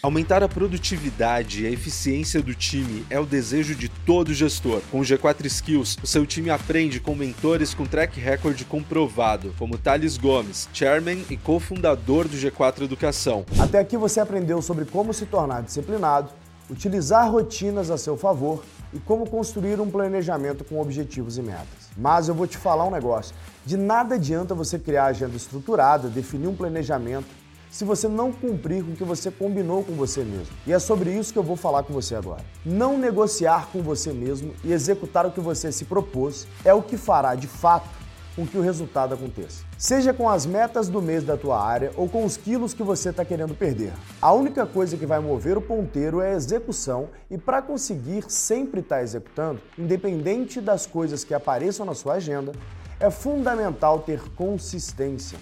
Aumentar a produtividade e a eficiência do time é o desejo de todo gestor. Com o G4 Skills, o seu time aprende com mentores com track record comprovado, como Thales Gomes, chairman e cofundador do G4 Educação. Até aqui você aprendeu sobre como se tornar disciplinado, utilizar rotinas a seu favor e como construir um planejamento com objetivos e metas. Mas eu vou te falar um negócio: de nada adianta você criar agenda estruturada, definir um planejamento se você não cumprir com o que você combinou com você mesmo. E é sobre isso que eu vou falar com você agora. Não negociar com você mesmo e executar o que você se propôs é o que fará de fato com que o resultado aconteça. Seja com as metas do mês da tua área ou com os quilos que você está querendo perder. A única coisa que vai mover o ponteiro é a execução e para conseguir sempre estar tá executando, independente das coisas que apareçam na sua agenda, é fundamental ter consistência.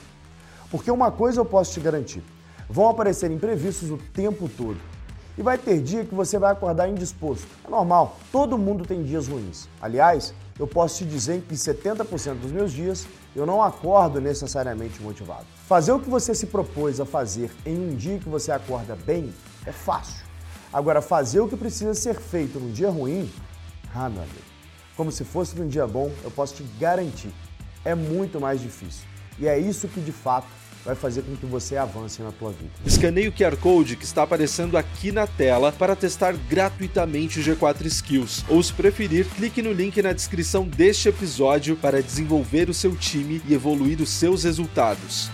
Porque uma coisa eu posso te garantir: vão aparecer imprevistos o tempo todo. E vai ter dia que você vai acordar indisposto. É normal, todo mundo tem dias ruins. Aliás, eu posso te dizer que 70% dos meus dias eu não acordo necessariamente motivado. Fazer o que você se propôs a fazer em um dia que você acorda bem é fácil. Agora, fazer o que precisa ser feito num dia ruim, ah, meu amigo, como se fosse num dia bom, eu posso te garantir, é muito mais difícil. E é isso que de fato vai fazer com que você avance na tua vida. Escaneie o QR Code que está aparecendo aqui na tela para testar gratuitamente o G4 Skills. Ou se preferir, clique no link na descrição deste episódio para desenvolver o seu time e evoluir os seus resultados.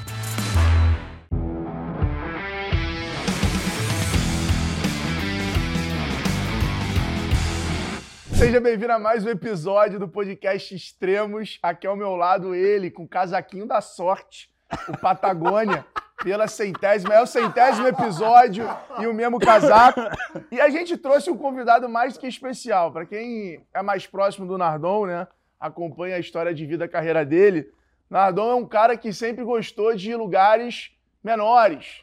Seja bem-vindo a mais um episódio do podcast Extremos. Aqui ao meu lado ele, com o casaquinho da sorte, o Patagônia, pela centésima. É o centésimo episódio e o mesmo casaco. E a gente trouxe um convidado mais que especial. Para quem é mais próximo do Nardon, né? Acompanha a história de vida, a carreira dele. Nardon é um cara que sempre gostou de lugares menores,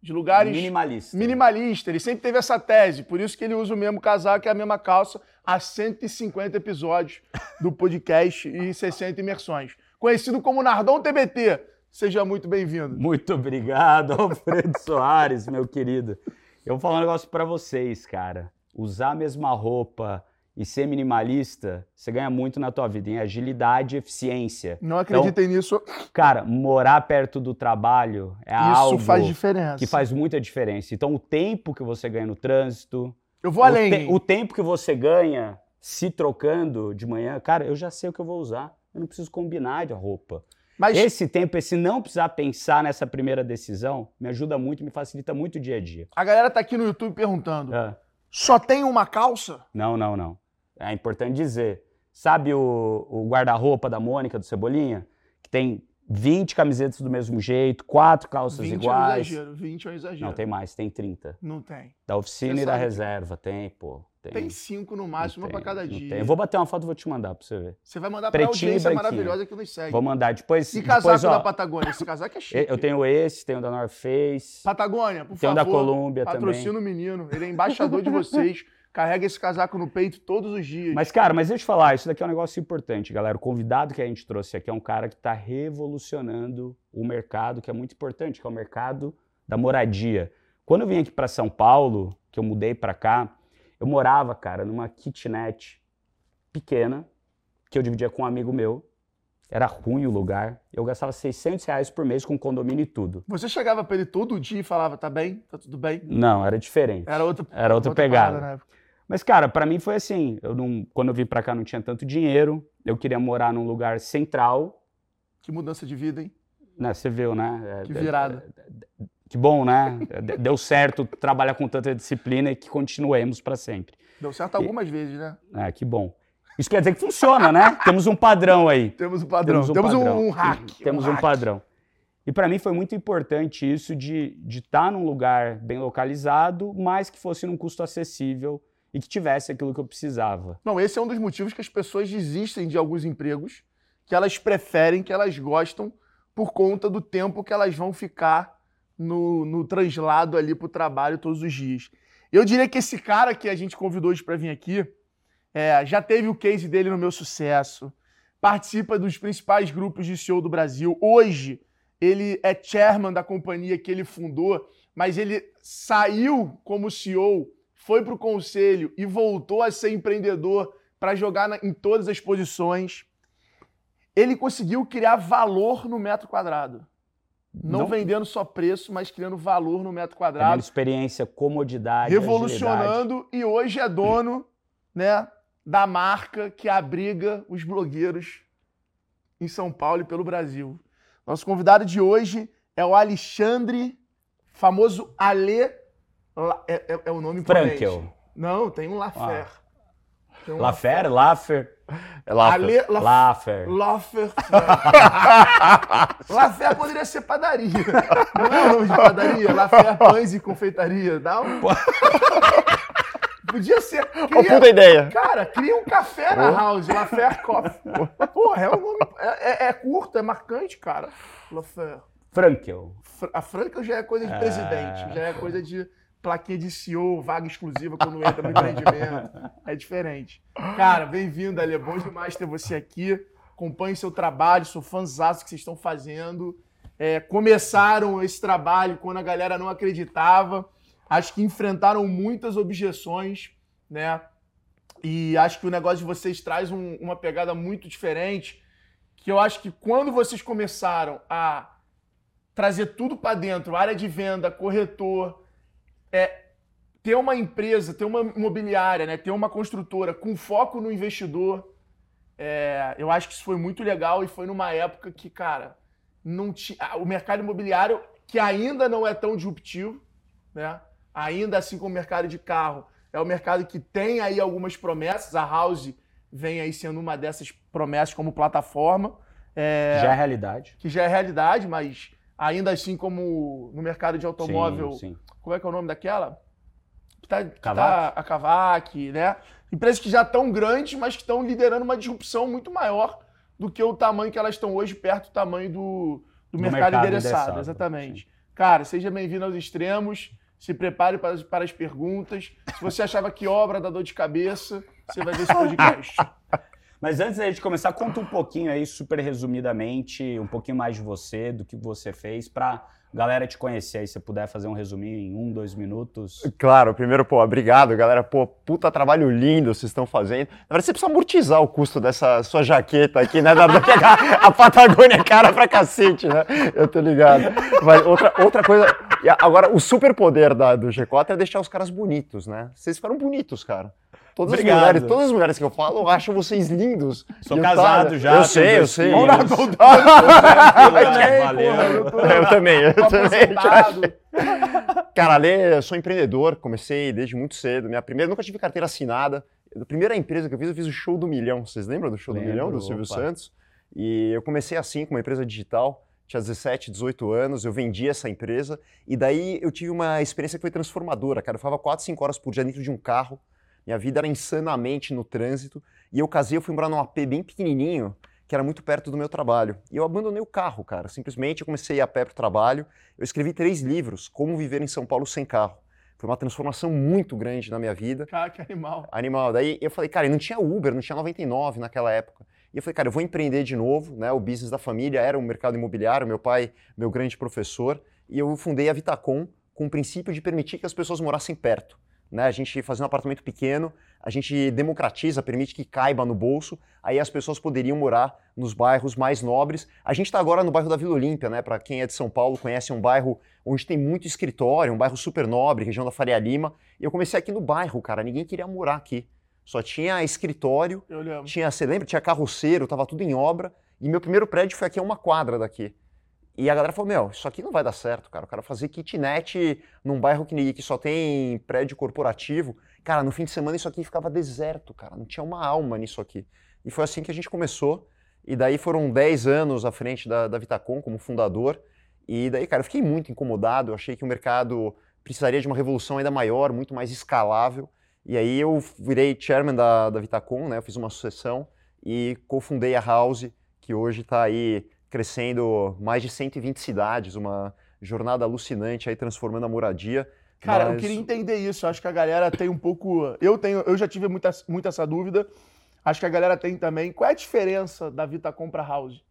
de lugares minimalista. Minimalista. Ele sempre teve essa tese, por isso que ele usa o mesmo casaco e a mesma calça há 150 episódios do podcast e 60 imersões. Conhecido como Nardon TBT. Seja muito bem-vindo. Muito obrigado, Alfredo Soares, meu querido. Eu vou falar um negócio para vocês, cara. Usar a mesma roupa e ser minimalista, você ganha muito na tua vida em agilidade e eficiência. Não acreditem então, nisso. Cara, morar perto do trabalho é Isso algo faz diferença. que faz muita diferença. Então, o tempo que você ganha no trânsito, eu vou além. O, te, o tempo que você ganha se trocando de manhã, cara, eu já sei o que eu vou usar. Eu não preciso combinar de roupa. Mas esse tempo, esse não precisar pensar nessa primeira decisão, me ajuda muito, me facilita muito o dia a dia. A galera tá aqui no YouTube perguntando: é. só tem uma calça? Não, não, não. É importante dizer. Sabe o, o guarda-roupa da Mônica, do Cebolinha? Que tem 20 camisetas do mesmo jeito, quatro calças 20 iguais. 20 é um exagero, 20 é um exagero. Não, tem mais, tem 30. Não tem. Da oficina você e da reserva, tem, pô. Tem, tem cinco no máximo, uma para cada dia. Tem. Eu vou bater uma foto e vou te mandar para você ver. Você vai mandar para a audiência maravilhosa que nos segue. Vou mandar depois. E casaco depois, ó, da Patagônia? Esse casaco é chique. Eu tenho esse, tenho da North Face. Patagônia, por tenho favor. Tenho da Colômbia também. Patrocina o menino. Ele é embaixador de vocês. Carrega esse casaco no peito todos os dias. Mas, cara, mas deixa eu te falar, isso daqui é um negócio importante, galera. O convidado que a gente trouxe aqui é um cara que está revolucionando o mercado, que é muito importante, que é o mercado da moradia. Quando eu vim aqui para São Paulo, que eu mudei para cá, eu morava, cara, numa kitnet pequena, que eu dividia com um amigo meu. Era ruim o lugar. Eu gastava 600 reais por mês com condomínio e tudo. Você chegava pra ele todo dia e falava, tá bem? Tá tudo bem? Não, era diferente. Era outra, era outra, outra pegada. Mas, cara, para mim foi assim. Eu não, quando eu vim para cá não tinha tanto dinheiro. Eu queria morar num lugar central. Que mudança de vida, hein? Né, você viu, né? É, que virada. Que bom, né? Deu certo trabalhar com tanta disciplina e que continuemos para sempre. Deu certo algumas e, vezes, né? É, que bom. Isso quer dizer que funciona, né? Temos um padrão aí. Temos um padrão. Temos um, Temos padrão. um, um hack. Temos um, um padrão. E para mim foi muito importante isso de estar tá num lugar bem localizado, mas que fosse num custo acessível e que tivesse aquilo que eu precisava. Não, esse é um dos motivos que as pessoas desistem de alguns empregos que elas preferem, que elas gostam, por conta do tempo que elas vão ficar no, no translado ali para o trabalho todos os dias. Eu diria que esse cara que a gente convidou hoje para vir aqui é, já teve o case dele no meu sucesso, participa dos principais grupos de CEO do Brasil. Hoje, ele é chairman da companhia que ele fundou, mas ele saiu como CEO, foi para o conselho e voltou a ser empreendedor para jogar na, em todas as posições. Ele conseguiu criar valor no metro quadrado. Não, não, vendendo só preço, mas criando valor no metro quadrado. experiência, comodidade, revolucionando agilidade. e hoje é dono, né, da marca que abriga os blogueiros em São Paulo e pelo Brasil. Nosso convidado de hoje é o Alexandre, famoso Ale. É, é, é o nome Frankel. Não, tem um Lafer. Ah. Um Lafer, Lafer. É Lafer. Ale, Lafer. Lafer. Lafer poderia ser padaria. Não é o nome de padaria? Lafer Pães e Confeitaria. Dá um... Podia ser. Cria, oh, puta ideia. Cara, cria um café na house, Lafer Coffee. Porra, é um nome. É, é, é curto, é marcante, cara. Lafer. Frankel. A Frankel já é coisa de presidente, já é coisa de plaquinha de CEO, vaga exclusiva quando entra no empreendimento. É diferente. Cara, bem-vindo, Ale. É bom demais ter você aqui. Acompanhe seu trabalho, sou fãzão que vocês estão fazendo. É, começaram esse trabalho quando a galera não acreditava. Acho que enfrentaram muitas objeções, né? E acho que o negócio de vocês traz um, uma pegada muito diferente. Que eu acho que quando vocês começaram a trazer tudo para dentro, área de venda, corretor, é, ter uma empresa, ter uma imobiliária, né, ter uma construtora com foco no investidor, é, eu acho que isso foi muito legal e foi numa época que, cara, não tinha, o mercado imobiliário, que ainda não é tão disruptivo, né, ainda assim como o mercado de carro, é o mercado que tem aí algumas promessas, a House vem aí sendo uma dessas promessas como plataforma. É, já é realidade. Que já é realidade, mas ainda assim como no mercado de automóvel, sim, sim. Como é que é o nome daquela? Que tá, que tá a Kavak, né? Empresas que já estão grandes, mas que estão liderando uma disrupção muito maior do que o tamanho que elas estão hoje, perto do tamanho do, do, do mercado, mercado endereçado. endereçado. Exatamente. Sim. Cara, seja bem-vindo aos extremos. Se prepare para, para as perguntas. Se você achava que obra dá dor de cabeça, você vai ver esse podcast. Mas antes da gente começar, conta um pouquinho aí, super resumidamente, um pouquinho mais de você, do que você fez, para galera te conhecer aí, se puder fazer um resuminho em um, dois minutos. Claro, primeiro, pô, obrigado, galera. Pô, puta trabalho lindo vocês estão fazendo. Na verdade, você precisa amortizar o custo dessa sua jaqueta aqui, né? a, a Patagônia é cara pra cacete, né? Eu tô ligado. Mas outra, outra coisa. Agora, o superpoder da, do G4 é deixar os caras bonitos, né? Vocês ficaram bonitos, cara. Todas as, mulheres, todas as mulheres que eu falo, eu acho vocês lindos. Sou casado já. Eu sei, eu sei. Valeu. Eu também, eu também. Cara, Lê, eu sou empreendedor, comecei desde muito cedo. Minha primeira, nunca tive carteira assinada. A primeira empresa que eu fiz, eu fiz o Show do Milhão. Vocês lembram do Show Lembro, do Milhão, do Silvio opa. Santos? E eu comecei assim, com uma empresa digital tinha 17, 18 anos, eu vendi essa empresa e daí eu tive uma experiência que foi transformadora, cara. Eu ficava 4, 5 horas por dia dentro de um carro, minha vida era insanamente no trânsito. E eu casei, eu fui morar num AP bem pequenininho, que era muito perto do meu trabalho. E eu abandonei o carro, cara. Simplesmente eu comecei a ir a pé para o trabalho. Eu escrevi três livros, Como Viver em São Paulo Sem Carro. Foi uma transformação muito grande na minha vida. Cara, que animal. Animal. Daí eu falei, cara, não tinha Uber, não tinha 99 naquela época. E eu falei, cara, eu vou empreender de novo, né? O business da família era o mercado imobiliário, meu pai, meu grande professor. E eu fundei a Vitacom com o princípio de permitir que as pessoas morassem perto. Né? A gente fazendo um apartamento pequeno, a gente democratiza, permite que caiba no bolso, aí as pessoas poderiam morar nos bairros mais nobres. A gente está agora no bairro da Vila Olímpia, né? Para quem é de São Paulo, conhece um bairro onde tem muito escritório, um bairro super nobre, região da Faria Lima. E eu comecei aqui no bairro, cara, ninguém queria morar aqui. Só tinha escritório, tinha, você lembra? Tinha carroceiro, tava tudo em obra. E meu primeiro prédio foi aqui a uma quadra daqui. E a galera falou: Meu, isso aqui não vai dar certo, cara. O cara fazer kitnet num bairro que, que só tem prédio corporativo. Cara, no fim de semana isso aqui ficava deserto, cara. Não tinha uma alma nisso aqui. E foi assim que a gente começou. E daí foram 10 anos à frente da, da Vitacom como fundador. E daí, cara, eu fiquei muito incomodado. Eu achei que o mercado precisaria de uma revolução ainda maior, muito mais escalável. E aí eu virei chairman da, da Vitacom, né? Eu fiz uma sucessão e cofundei a House, que hoje está aí crescendo mais de 120 cidades, uma jornada alucinante aí transformando a moradia. Cara, mas... eu queria entender isso. Acho que a galera tem um pouco. Eu tenho, eu já tive muita, muito essa dúvida. Acho que a galera tem também. Qual é a diferença da Vita Compra House?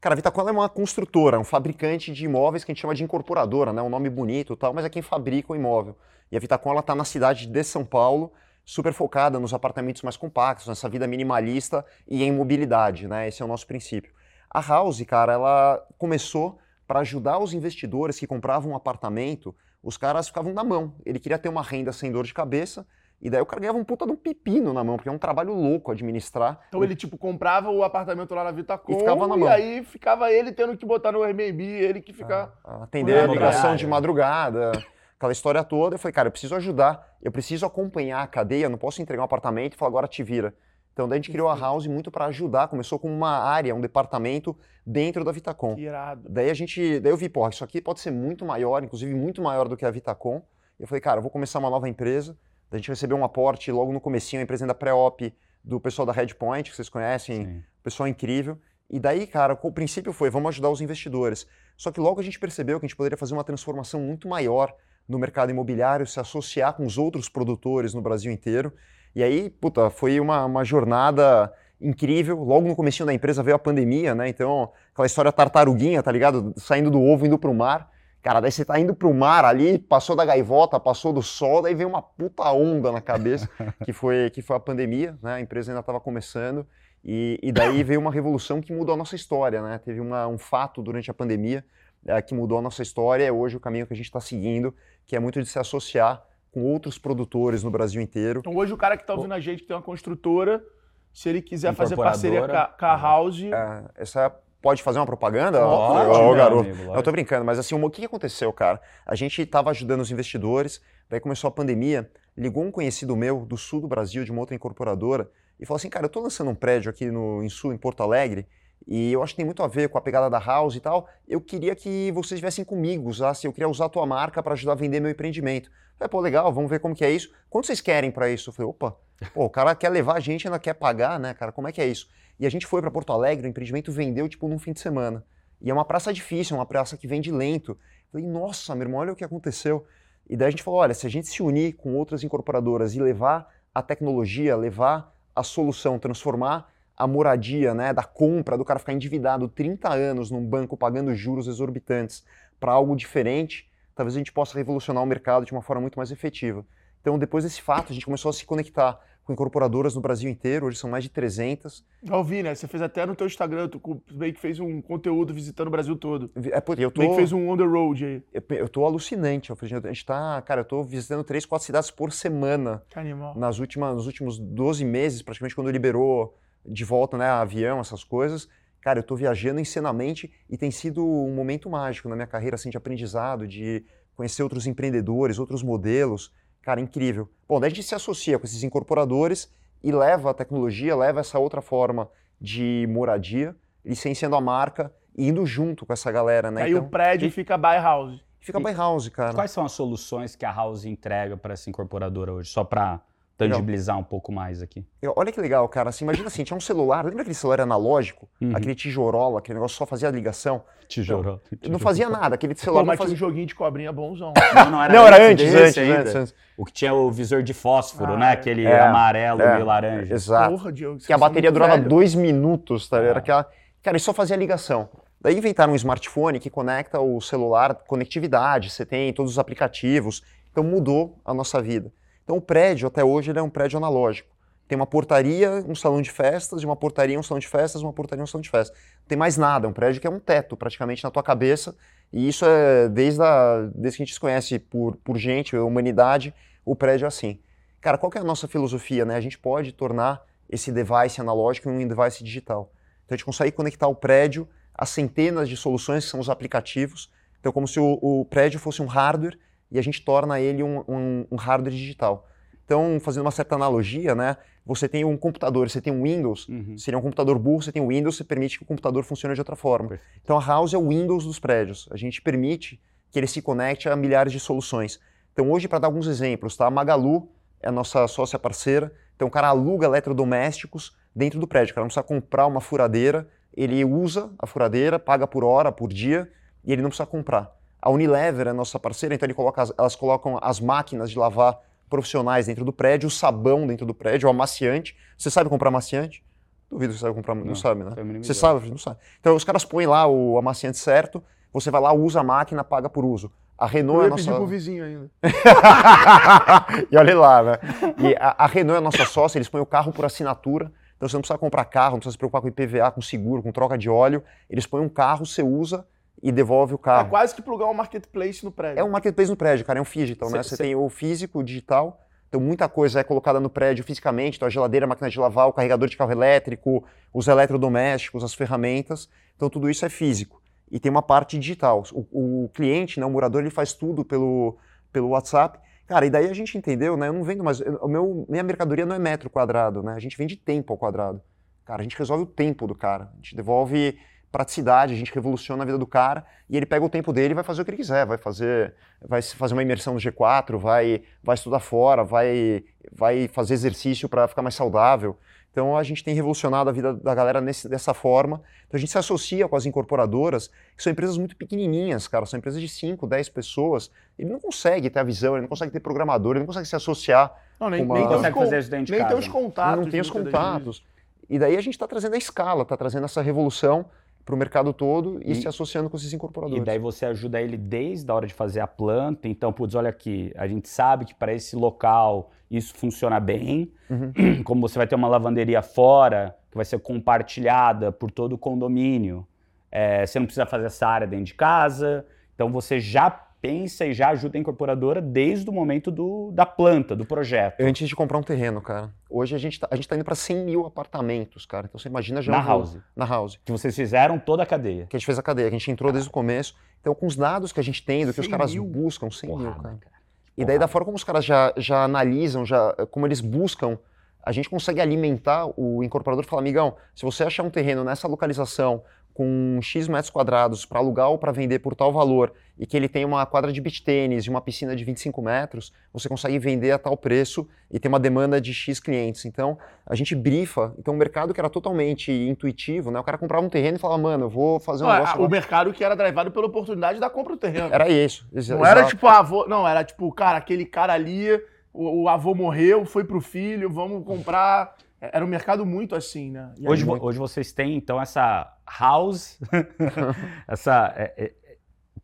Cara, a Vitacom é uma construtora, um fabricante de imóveis que a gente chama de incorporadora, né? Um nome bonito e tal, mas é quem fabrica o imóvel. E a Vitacom, ela tá na cidade de São Paulo, super focada nos apartamentos mais compactos, nessa vida minimalista e em mobilidade, né? Esse é o nosso princípio. A House, cara, ela começou para ajudar os investidores que compravam um apartamento, os caras ficavam na mão. Ele queria ter uma renda sem dor de cabeça, e daí o cara ganhava um puta de um pepino na mão, porque é um trabalho louco administrar. Então ele, tipo, comprava o apartamento lá na Vitacom e, ficava na mão. e aí ficava ele tendo que botar no Airbnb, ele que ficar... Ah, atender a ligação de madrugada, aquela história toda. Eu falei, cara, eu preciso ajudar, eu preciso acompanhar a cadeia, não posso entregar um apartamento e falar, agora te vira. Então daí a gente criou a House muito para ajudar, começou com uma área, um departamento dentro da Vitacom. Que irado. Daí a gente, daí eu vi, pô, isso aqui pode ser muito maior, inclusive muito maior do que a Vitacom. Eu falei, cara, eu vou começar uma nova empresa. Daí a gente recebeu um aporte logo no comecinho, a empresa ainda pré-op do pessoal da Redpoint, que vocês conhecem, Sim. pessoal incrível. E daí, cara, o princípio foi, vamos ajudar os investidores. Só que logo a gente percebeu que a gente poderia fazer uma transformação muito maior no mercado imobiliário, se associar com os outros produtores no Brasil inteiro. E aí, puta, foi uma, uma jornada incrível. Logo no começo da empresa veio a pandemia, né? Então, aquela história tartaruguinha, tá ligado? Saindo do ovo, indo pro mar. Cara, daí você tá indo pro mar ali, passou da gaivota, passou do sol, daí veio uma puta onda na cabeça, que foi, que foi a pandemia, né? A empresa ainda estava começando. E, e, daí veio uma revolução que mudou a nossa história, né? Teve uma, um fato durante a pandemia é, que mudou a nossa história, é hoje o caminho que a gente está seguindo, que é muito de se associar com outros produtores no Brasil inteiro. Então hoje o cara que está ouvindo a gente, que tem uma construtora, se ele quiser fazer parceria com a, House... É, essa pode fazer uma propaganda? Pode, oh, garoto. Amigo, eu tô brincando, mas assim, o que aconteceu, cara? A gente estava ajudando os investidores, daí começou a pandemia, ligou um conhecido meu do sul do Brasil, de uma outra incorporadora, e falou assim, cara, eu tô lançando um prédio aqui no, em Sul, em Porto Alegre, e eu acho que tem muito a ver com a pegada da House e tal. Eu queria que vocês estivessem comigo, usasse, eu queria usar a tua marca para ajudar a vender meu empreendimento. falei, pô, legal, vamos ver como que é isso. Quanto vocês querem para isso? Eu falei, opa, pô, o cara quer levar a gente, ainda quer pagar, né, cara? Como é que é isso? E a gente foi para Porto Alegre, o empreendimento vendeu tipo num fim de semana. E é uma praça difícil, é uma praça que vende lento. Eu falei, nossa, meu irmão, olha o que aconteceu. E daí a gente falou, olha, se a gente se unir com outras incorporadoras e levar a tecnologia, levar a solução, transformar a moradia, né, da compra, do cara ficar endividado 30 anos num banco pagando juros exorbitantes para algo diferente, talvez a gente possa revolucionar o mercado de uma forma muito mais efetiva. Então, depois desse fato, a gente começou a se conectar com incorporadoras no Brasil inteiro, hoje são mais de 300. Já ouvi, né? Você fez até no teu Instagram, tu meio que fez um conteúdo visitando o Brasil todo. É, por eu tô... Meio que fez um on the road aí. Eu, eu tô alucinante. A gente tá, cara, eu tô visitando três, quatro cidades por semana. Que animal. Nas últimas, nos últimos 12 meses, praticamente quando liberou de volta, né, avião, essas coisas. Cara, eu estou viajando encenamente e tem sido um momento mágico na minha carreira, assim, de aprendizado, de conhecer outros empreendedores, outros modelos. Cara, incrível. Bom, daí a gente se associa com esses incorporadores e leva a tecnologia, leva essa outra forma de moradia, licenciando a marca e indo junto com essa galera, né? Aí então, o prédio e... fica by house. Fica by house, cara. Quais são as soluções que a House entrega para essa incorporadora hoje? Só para tangibilizar legal. um pouco mais aqui. Olha que legal, cara. Assim, imagina assim, tinha um celular, lembra aquele celular analógico? Uhum. Aquele tijorola, aquele negócio só fazia a ligação? Tijorola. Então, não fazia nada, aquele celular Pô, mas não fazia... tinha um joguinho de cobrinha bonzão. Não, não era, não, era antes, antes, antes, antes, O que tinha o visor de fósforo, ah, né? Aquele é, amarelo, é, meio laranja. Exato. Porra, Diogo, que a bateria durava velho. dois minutos, tá? Era ah. aquela... Cara, ele só fazia ligação. Daí inventaram um smartphone que conecta o celular, conectividade, você tem todos os aplicativos. Então mudou a nossa vida. Então o prédio, até hoje, ele é um prédio analógico. Tem uma portaria, um salão de festas, uma portaria, um salão de festas, uma portaria, um salão de festas. Não tem mais nada, é um prédio que é um teto praticamente na tua cabeça. E isso é desde, a, desde que a gente se conhece por, por gente, humanidade, o prédio é assim. Cara, qual que é a nossa filosofia? Né? A gente pode tornar esse device analógico em um device digital. Então a gente consegue conectar o prédio a centenas de soluções que são os aplicativos. Então, como se o, o prédio fosse um hardware e a gente torna ele um, um, um, hardware digital. Então, fazendo uma certa analogia, né, você tem um computador, você tem um Windows, uhum. seria um computador burro, você tem um Windows, você permite que o computador funcione de outra forma. Perfeito. Então, a House é o Windows dos prédios. A gente permite que ele se conecte a milhares de soluções. Então, hoje, para dar alguns exemplos, tá? a Magalu é a nossa sócia parceira. Então, o cara aluga eletrodomésticos dentro do prédio. O cara não precisa comprar uma furadeira, ele usa a furadeira, paga por hora, por dia, e ele não precisa comprar. A Unilever é nossa parceira, então coloca as, elas colocam as máquinas de lavar profissionais dentro do prédio, o sabão dentro do prédio, o amaciante. Você sabe comprar amaciante? Duvido que você sabe comprar, não, Não, sabe, né? Você sabe, não sabe. Então os caras põem lá o amaciante certo, você vai lá, usa a máquina, paga por uso. A Renault Eu é a ia pedir nossa... pro vizinho ainda. e olha lá, né? E a, a Renault é a nossa sócia, eles põem o carro por assinatura. Então você não precisa comprar carro, não precisa se preocupar com IPVA, com seguro, com troca de óleo. Eles põem um carro, você usa e devolve o É carro. quase que plugar um marketplace no prédio. É um marketplace no prédio, cara, é um digital, né? Cê- Você cê- tem o físico, o digital. Então muita coisa é colocada no prédio fisicamente, então a geladeira, a máquina de lavar, o carregador de carro elétrico, os eletrodomésticos, as ferramentas. Então tudo isso é físico. E tem uma parte digital. O, o cliente, né, o morador, ele faz tudo pelo, pelo WhatsApp. Cara, e daí a gente entendeu, né? Eu não vendo mais. O meu, minha mercadoria não é metro quadrado, né? A gente vende tempo ao quadrado. Cara, a gente resolve o tempo do cara. A gente devolve praticidade, a gente revoluciona a vida do cara e ele pega o tempo dele e vai fazer o que ele quiser, vai fazer, vai fazer uma imersão no G4, vai, vai estudar fora, vai, vai fazer exercício para ficar mais saudável. Então a gente tem revolucionado a vida da galera nesse- dessa forma. Então a gente se associa com as incorporadoras, que são empresas muito pequenininhas, cara, são empresas de 5, 10 pessoas. Ele não consegue ter a visão, ele não consegue ter programador, ele não consegue se associar Não, nem, Uma- nem, Consegue con- fazer isso dentro de nem tem os contatos. não tem os contatos. E daí a gente está trazendo a escala, está trazendo essa revolução para o mercado todo e, E- se associando com esses incorporadores. E daí você ajuda ele desde a hora de fazer a planta. Então, putz, olha aqui, a gente sabe que para esse local isso funciona bem. Uhum. Como você vai ter uma lavanderia fora, que vai ser compartilhada por todo o condomínio, é, você não precisa fazer essa área dentro de casa. Então, você já pensa e já ajuda a incorporadora desde o momento do, da planta, do projeto. Antes de comprar um terreno, cara. Hoje a gente está tá indo para 100 mil apartamentos, cara. Então você imagina já Na um- house. Na house. Que vocês fizeram toda a cadeia. Que a gente fez a cadeia, que a gente entrou desde o começo. Então, com os dados que a gente tem, do que os 100 caras mil? buscam, 100 mil, cara. cara. E daí, da forma como os caras já, já analisam, já, como eles buscam, a gente consegue alimentar o incorporador e falar, amigão, se você achar um terreno nessa localização com X metros quadrados para alugar ou para vender por tal valor e que ele tem uma quadra de beach tênis e uma piscina de 25 metros, você consegue vender a tal preço e tem uma demanda de X clientes. Então, a gente brifa. Então, o mercado que era totalmente intuitivo, né? O cara comprava um terreno e falava, mano, eu vou fazer um Não, negócio... o agora." mercado que era drivado pela oportunidade da compra do terreno. Era isso. exa- Não era tipo, ah, avô, não, era tipo, cara, aquele cara ali, o, o avô morreu, foi pro filho, vamos comprar. Era um mercado muito assim, né? E Hoje, hoje vocês têm, então, essa house, essa, é, é,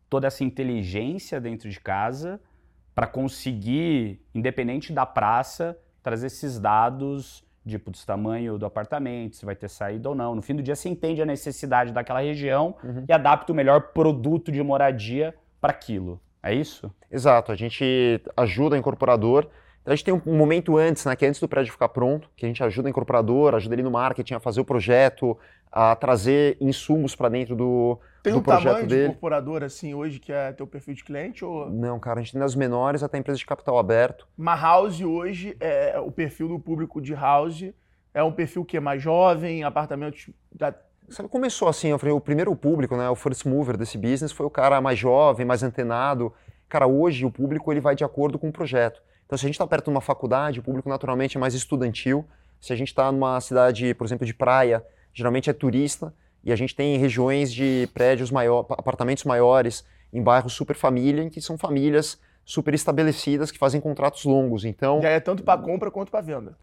toda essa inteligência dentro de casa para conseguir, independente da praça, trazer esses dados, tipo, do tamanho do apartamento, se vai ter saída ou não. No fim do dia, você entende a necessidade daquela região Uhum. e adapta o melhor produto de moradia para aquilo. É isso? Exato, a gente ajuda o incorporador. Então, A gente tem um momento antes, né, que é antes do prédio ficar pronto, que a gente ajuda o incorporador, ajuda ele no marketing a fazer o projeto, a trazer insumos para dentro do, Tem do um projeto tamanho de dele. incorporador assim hoje que é teu perfil de cliente? Ou Não, cara, a gente tem das menores até empresas de capital aberto. uma house hoje, é, o perfil do público de house é um perfil que é mais jovem, apartamentos. Da... Sabe, começou assim, eu falei, o primeiro público, né, o first mover desse business foi o cara mais jovem, mais antenado. Cara, hoje o público ele vai de acordo com o projeto. Então, se a gente está perto de uma faculdade, o público naturalmente é mais estudantil. Se a gente está numa cidade, por exemplo, de praia, geralmente é turista. E a gente tem regiões de prédios maiores, apartamentos maiores, em bairros super família, em que são famílias super estabelecidas que fazem contratos longos. Então, Já é tanto para compra quanto para venda.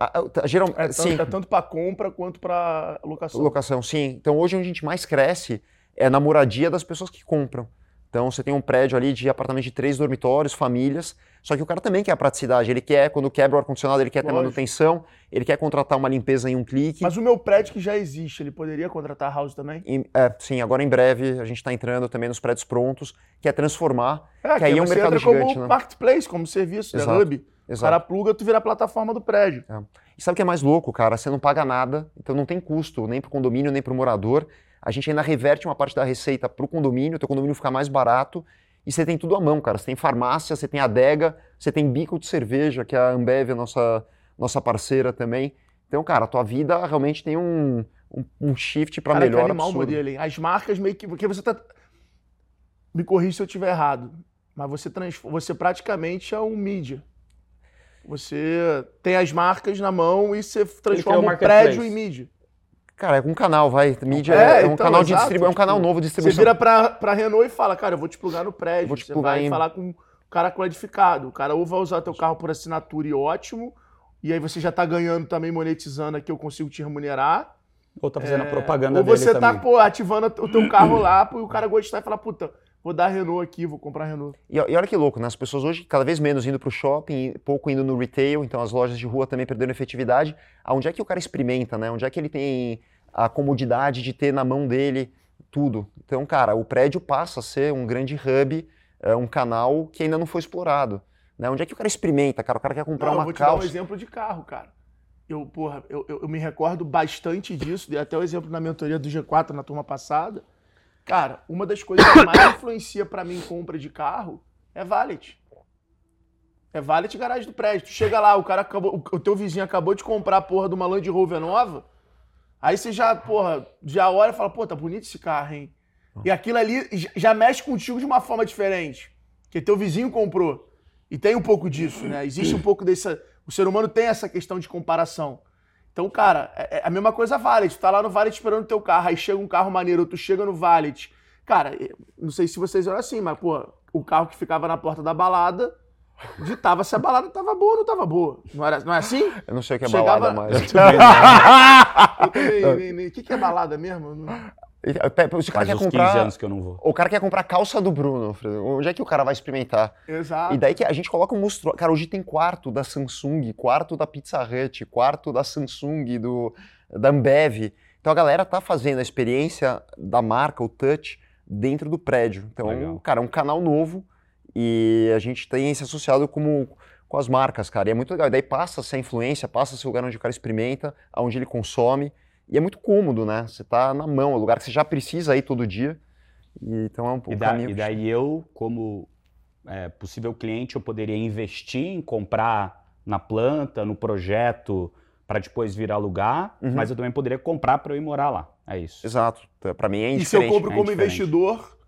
ah, geral, É tanto, sim, é tanto para compra quanto para locação. Locação, sim. Então hoje onde a gente mais cresce é na moradia das pessoas que compram. Então você tem um prédio ali de apartamento de três dormitórios, famílias, só que o cara também quer a praticidade. Ele quer, quando quebra o ar-condicionado, ele quer ter Lógico. manutenção, ele quer contratar uma limpeza em um clique. Mas o meu prédio que já existe, ele poderia contratar a house também? E, é, sim, agora em breve a gente está entrando também nos prédios prontos, que é transformar. É, Que aí é um mercado entra como gigante, né? marketplace, como serviço, né? Exato. hub. O Exato. cara pluga, tu vira a plataforma do prédio. E sabe o que é mais louco, cara? Você não paga nada, então não tem custo nem para o condomínio, nem para o morador. A gente ainda reverte uma parte da receita para o condomínio, o teu condomínio fica mais barato. E você tem tudo à mão, cara. Você tem farmácia, você tem adega, você tem bico de cerveja, que é a Ambev, a nossa, nossa parceira também. Então, cara, a tua vida realmente tem um, um, um shift para Cara, que melhor animal o absurdo. modelo, hein? As marcas meio que. Porque você tá. Me corrija se eu estiver errado. Mas você, você praticamente é um mídia. Você tem as marcas na mão e você transforma um o marketplace. prédio em mídia. Cara, é um canal, vai. Mídia É, é, um então, canal de distribuição, é um canal tipo, novo de Você distribuição. vira pra, pra Renault e fala, cara, eu vou te plugar no prédio. Vou te você plugar vai em- falar com o cara qualificado. O cara ou vai usar teu carro por assinatura e ótimo, e aí você já tá ganhando também, monetizando aqui, eu consigo te remunerar. Ou tá fazendo É, a propaganda Ou você dele tá, também. pô, ativando o teu carro lá, pro cara gostar e falar, puta, vou dar Renault aqui, vou comprar Renault. E, e olha que louco, né? As pessoas hoje cada vez menos indo para o shopping, pouco indo no retail, então as lojas de rua também perdendo efetividade. Aonde é que o cara experimenta, né? Onde é que ele tem a comodidade de ter na mão dele tudo? Então, cara, o prédio passa a ser um grande hub, é, um canal que ainda não foi explorado. Né? Onde é que o cara experimenta, cara? O cara quer comprar Não, eu uma vou te dar um calça. exemplo de carro, cara. Eu, porra, eu, eu, eu me recordo bastante disso, dei até o exemplo na mentoria do G4 na turma passada. Cara, uma das coisas que mais influencia pra mim em compra de carro é valet. É valet garagem do prédio. Tu chega lá, o cara acabou, o, o teu vizinho acabou de comprar a porra de uma Land Rover nova, aí você já, porra, já olha e fala, pô, tá bonito esse carro, hein? E aquilo ali já mexe contigo de uma forma diferente. Que teu vizinho comprou. E tem um pouco disso, né? Existe um pouco dessa. O ser humano tem essa questão de comparação. Então, cara, é, é a mesma coisa Valet. Tu tá lá no Valet esperando o teu carro, aí chega um carro maneiro, tu chega no Valet. Cara, não sei se vocês eram assim, mas, pô, o carro que ficava na porta da balada ditava se a balada tava boa ou não tava boa. Não, era, não é assim? Eu não sei o que é Chegava- balada mais. O que, que é balada mesmo? Se o cara quer uns 15 comprar. anos que eu não vou. O cara quer comprar calça do Bruno. Onde é que o cara vai experimentar? Exato. E daí que a gente coloca um monstro. Cara, hoje tem quarto da Samsung, quarto da Pizza Hut, quarto da Samsung, do, da Ambev. Então a galera tá fazendo a experiência da marca, o touch, dentro do prédio. Então, Legal. cara, é um canal novo e a gente tem se associado como, com as marcas, cara. E é muito legal. E daí passa a ser a influência, passa o lugar onde o cara experimenta, onde ele consome. E é muito cômodo, né? Você tá na mão, é um lugar que você já precisa ir todo dia. E, então é um, E, um da- caminho. e daí eu, como é, possível cliente, eu poderia investir em comprar na planta, no projeto, para depois vir alugar, Uhum. mas eu também poderia comprar para eu ir morar lá. É isso. Exato. Para mim é E se eu indiferente. compro é como indiferente. investidor,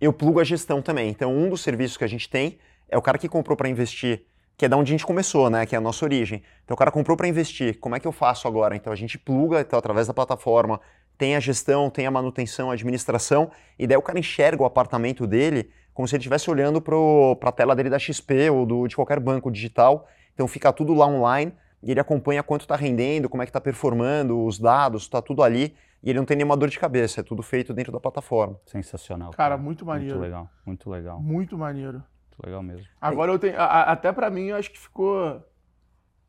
eu plugo a gestão também. Então, um dos serviços que a gente tem é o cara que comprou para investir, que é da onde a gente começou, né? Que é a nossa origem. Então, o cara comprou para investir. Como é que eu faço agora? Então, a gente pluga então, através da plataforma, tem a gestão, tem a manutenção, a administração, e daí o cara enxerga o apartamento dele como se ele estivesse olhando para a tela dele da XP ou do, de qualquer banco digital. Então, fica tudo lá online e ele acompanha quanto está rendendo, como é que está performando, os dados, está tudo ali. E ele não tem nenhuma dor de cabeça, é tudo feito dentro da plataforma. Sensacional. Cara, muito maneiro. Muito legal, muito legal, muito maneiro. muito legal mesmo. Agora eu tenho. a- a- até pra mim, eu acho que ficou.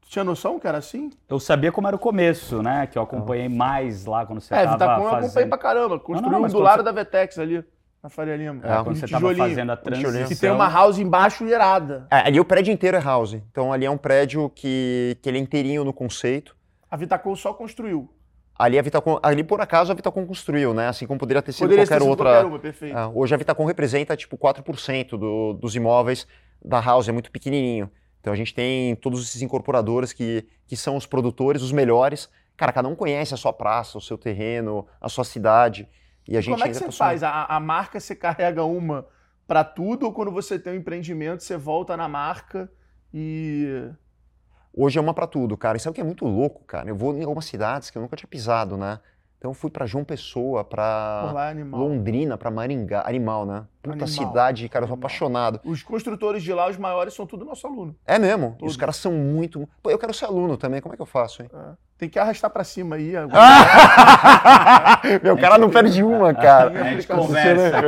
Tu tinha noção que era assim? Eu sabia como era o começo, né? Que eu acompanhei mais lá quando você é, estava Vitacom eu acompanhei fazendo... pra caramba. Construiu não, um mas do lado você- da Vetex ali, na Faria Lima. É, quando Um você estava fazendo a transição. Que tem uma house embaixo irada. É, ali o prédio inteiro é house. Então ali é um prédio que, que ele é inteirinho no conceito. A Vitacom só construiu. Ali a Vitacom, ali por acaso a Vitacom construiu, né? Assim como poderia ter sido Poderia qualquer ter sido outra. qualquer uma, perfeito. É, hoje a Vitacom representa tipo 4% do, dos imóveis da house, é muito pequenininho. Então a gente tem todos esses incorporadores que, que são os produtores, os melhores. Cara, cada um conhece a sua praça, o seu terreno, a sua cidade. E a gente Como é que você tá faz? A, a marca você carrega uma pra tudo ou quando você tem um empreendimento você volta na marca e. Hoje é uma pra tudo, cara. E sabe o que é muito louco, cara? Eu vou em algumas cidades que eu nunca tinha pisado, né? Então eu fui pra João Pessoa, lá é animal. Londrina, pra Maringá. Animal, né? Puta Animal. cidade, cara, eu sou Animal. apaixonado. Os construtores de lá, os maiores, são tudo nosso aluno. É mesmo? E os caras são muito. Pô, eu quero ser aluno também, como é que eu faço, hein? É. Tem que arrastar pra cima aí. Meu, o cara não perde uma, A cara. gente aplicação. conversa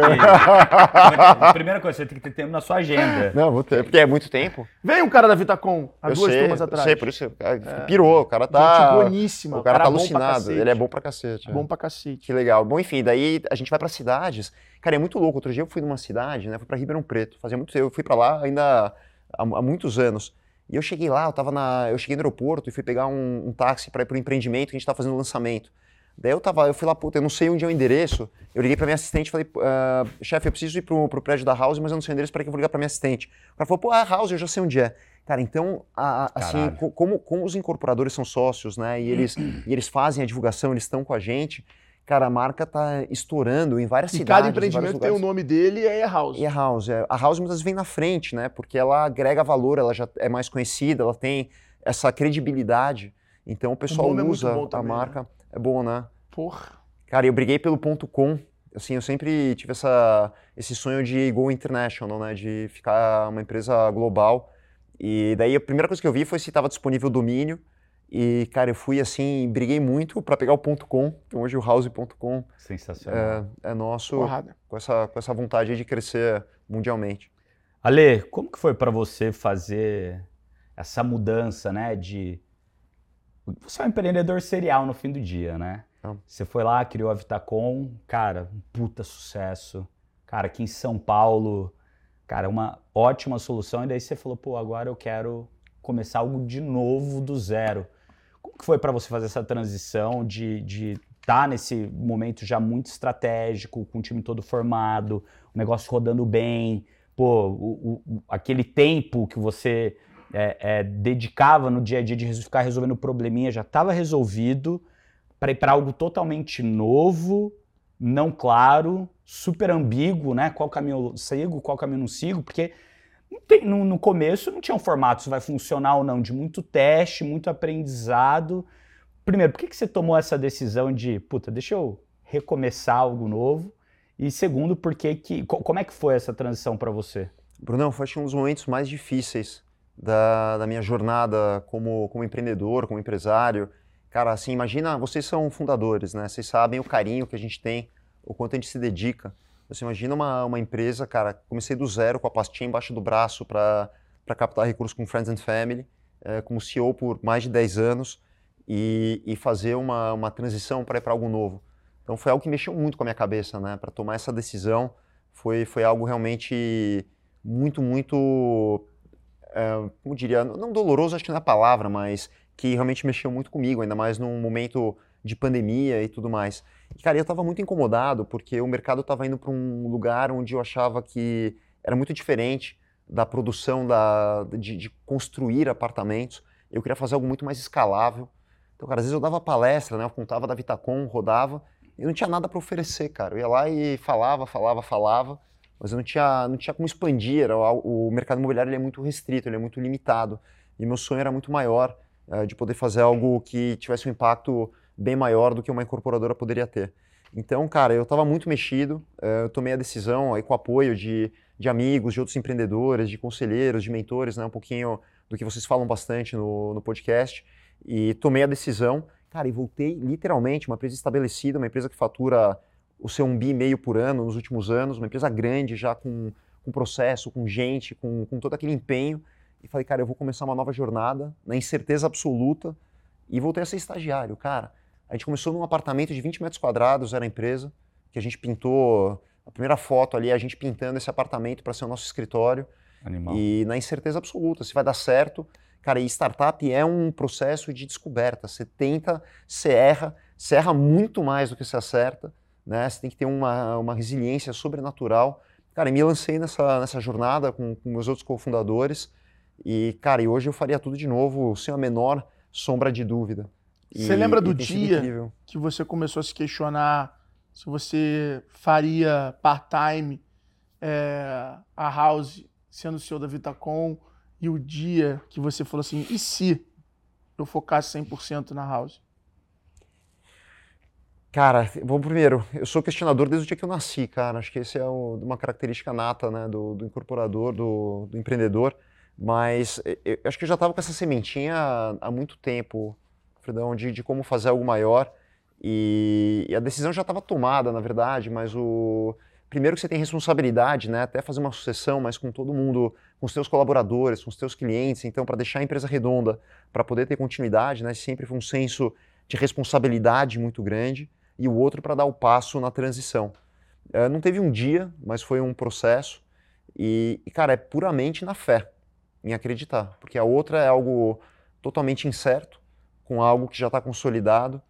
aqui. Primeira coisa, você tem que ter tempo na sua agenda. Não, vou ter, porque é muito tempo. Veio um cara da Vitacom há eu duas sei, turmas eu atrás. sei, por isso cara, pirou, o cara tá. Gente boníssima. o cara tá bom pra alucinado, ele é bom pra cacete. é. Bom pra cacete. Que legal. Bom, enfim, daí a gente vai pra cidades. Cara, é muito louco. Outro dia eu fui numa cidade, né? Fui pra Ribeirão Preto. Fazia muito tempo. Eu fui pra lá ainda há, há muitos anos. E eu cheguei lá, eu tava na. Eu cheguei no aeroporto e fui pegar um, um táxi pra ir pro empreendimento que a gente tava fazendo o lançamento. Daí eu tava, eu fui lá, puta, eu não sei onde é o endereço. Eu liguei pra minha assistente e falei, "Ah, chefe, eu preciso ir pro, pro prédio da House, mas eu não sei o endereço, para que eu vou ligar pra minha assistente? O cara falou, pô, a House, eu já sei onde é. Cara, então, a- a- assim, como, como os incorporadores são sócios, né, e eles, e eles fazem a divulgação, eles estão com a gente, cara, a marca tá estourando em várias E cidades. cada em empreendimento tem o nome dele e é house. E a House, é, a House muitas vezes vem na frente, né? Porque ela agrega valor, ela já é mais conhecida, ela tem essa credibilidade. Então o pessoal é muito usa a também, né? marca. É bom, né? Porra. Cara, eu briguei pelo ponto .com. Assim, eu sempre tive essa, esse sonho de go international, né? De ficar uma empresa global. E daí a primeira coisa que eu vi foi se estava disponível o domínio. E, cara, eu fui assim, briguei muito para pegar o .com, que hoje o house.com Sensacional. é, é nosso, Porrada. com essa, com essa vontade de crescer mundialmente. Ale, como que foi para você fazer essa mudança, né, de você é um empreendedor serial no fim do dia, né? Ah. Você foi lá, criou a Vitacom, cara, um puta sucesso. Cara, aqui em São Paulo, cara, uma ótima solução. E daí você falou, pô, agora eu quero começar algo de novo do zero. Como que foi para você fazer essa transição de de estar nesse momento já muito estratégico, com o time todo formado, o negócio rodando bem, pô, o- o- aquele tempo que você é, é, dedicava no dia a dia de ficar resolvendo probleminha já estava resolvido para ir para algo totalmente novo, não claro, super ambíguo, né? Qual caminho eu sigo, qual caminho eu não sigo, porque no, no começo não tinha um formato se vai funcionar ou não, de muito teste, muito aprendizado. Primeiro, por que, que você tomou essa decisão de, puta, deixa eu recomeçar algo novo? E segundo, por que que, co- como é que foi essa transição para você? Brunão, foi acho um dos momentos mais difíceis da, da minha jornada como, como empreendedor, como empresário. Cara, assim, imagina, vocês são fundadores, né? Vocês sabem o carinho que a gente tem, o quanto a gente se dedica. Você imagina uma, uma empresa, cara, comecei do zero com a pastinha embaixo do braço para captar recursos com Friends and Family, eh, como CEO por mais de 10 anos e, e fazer uma, uma transição para ir para algo novo. Então foi algo que mexeu muito com a minha cabeça, né? Para tomar essa decisão foi, foi algo realmente muito, muito, é, como diria, não doloroso acho que não é a palavra, mas que realmente mexeu muito comigo, ainda mais num momento de pandemia e tudo mais. Cara, eu estava muito incomodado porque o mercado estava indo para um lugar onde eu achava que era muito diferente da produção da, de, de construir apartamentos. Eu queria fazer algo muito mais escalável. Então, cara, às vezes eu dava palestra, né? Eu contava da Vitacom, rodava, e não tinha nada para oferecer, cara. Eu ia lá e falava, falava, falava, mas eu não tinha, não tinha como expandir. Al- O mercado imobiliário é muito restrito, é muito limitado. E meu sonho era muito maior, eh, de poder fazer algo que tivesse um impacto bem maior do que uma incorporadora poderia ter. Então, cara, eu estava muito mexido, eh, eu tomei a decisão aí com o apoio de, de amigos, de outros empreendedores, de conselheiros, de mentores, né, um pouquinho do que vocês falam bastante no, no podcast, e tomei a decisão, cara, e voltei literalmente, uma empresa estabelecida, uma empresa que fatura o seu um bi meio por ano nos últimos anos, uma empresa grande já com, com processo, com gente, com, com todo aquele empenho, e falei, cara, eu vou começar uma nova jornada, na incerteza absoluta, e voltei a ser estagiário, cara. A gente começou num apartamento de 20 metros quadrados, era a empresa, que a gente pintou, a primeira foto ali, a gente pintando esse apartamento para ser o nosso escritório, Animal. e na incerteza absoluta, se vai dar certo. Cara, e startup é um processo de descoberta. Você tenta, você erra, você erra muito mais do que você acerta, né? Você tem que ter uma, uma resiliência sobrenatural. Cara, e me lancei nessa, nessa jornada com, com meus outros cofundadores e, cara, e hoje eu faria tudo de novo sem a menor sombra de dúvida. E- Você lembra do dia? que você começou a se questionar se você faria part-time é, a House sendo CEO da Vitacom e o dia que você falou assim, e se eu focasse 100% na House? Cara, bom, primeiro, eu sou questionador desde o dia que eu nasci, cara. Acho que esse é o- uma característica nata, né, do, do incorporador, do, do empreendedor. Mas eh, eu, acho que eu já estava com essa sementinha há, há muito tempo, Fredão, de, de como fazer algo maior. E, e a decisão já estava tomada, na verdade, mas o primeiro que você tem responsabilidade, né, até fazer uma sucessão, mas com todo mundo, com os seus colaboradores, com os seus clientes. Então, para deixar a empresa redonda, para poder ter continuidade, né, sempre foi um senso de responsabilidade muito grande e o outro para dar o passo na transição. Eh, não teve um dia, mas foi um processo. E, e, cara, é puramente na fé, em acreditar. Porque a outra é algo totalmente incerto, com algo que já está consolidado.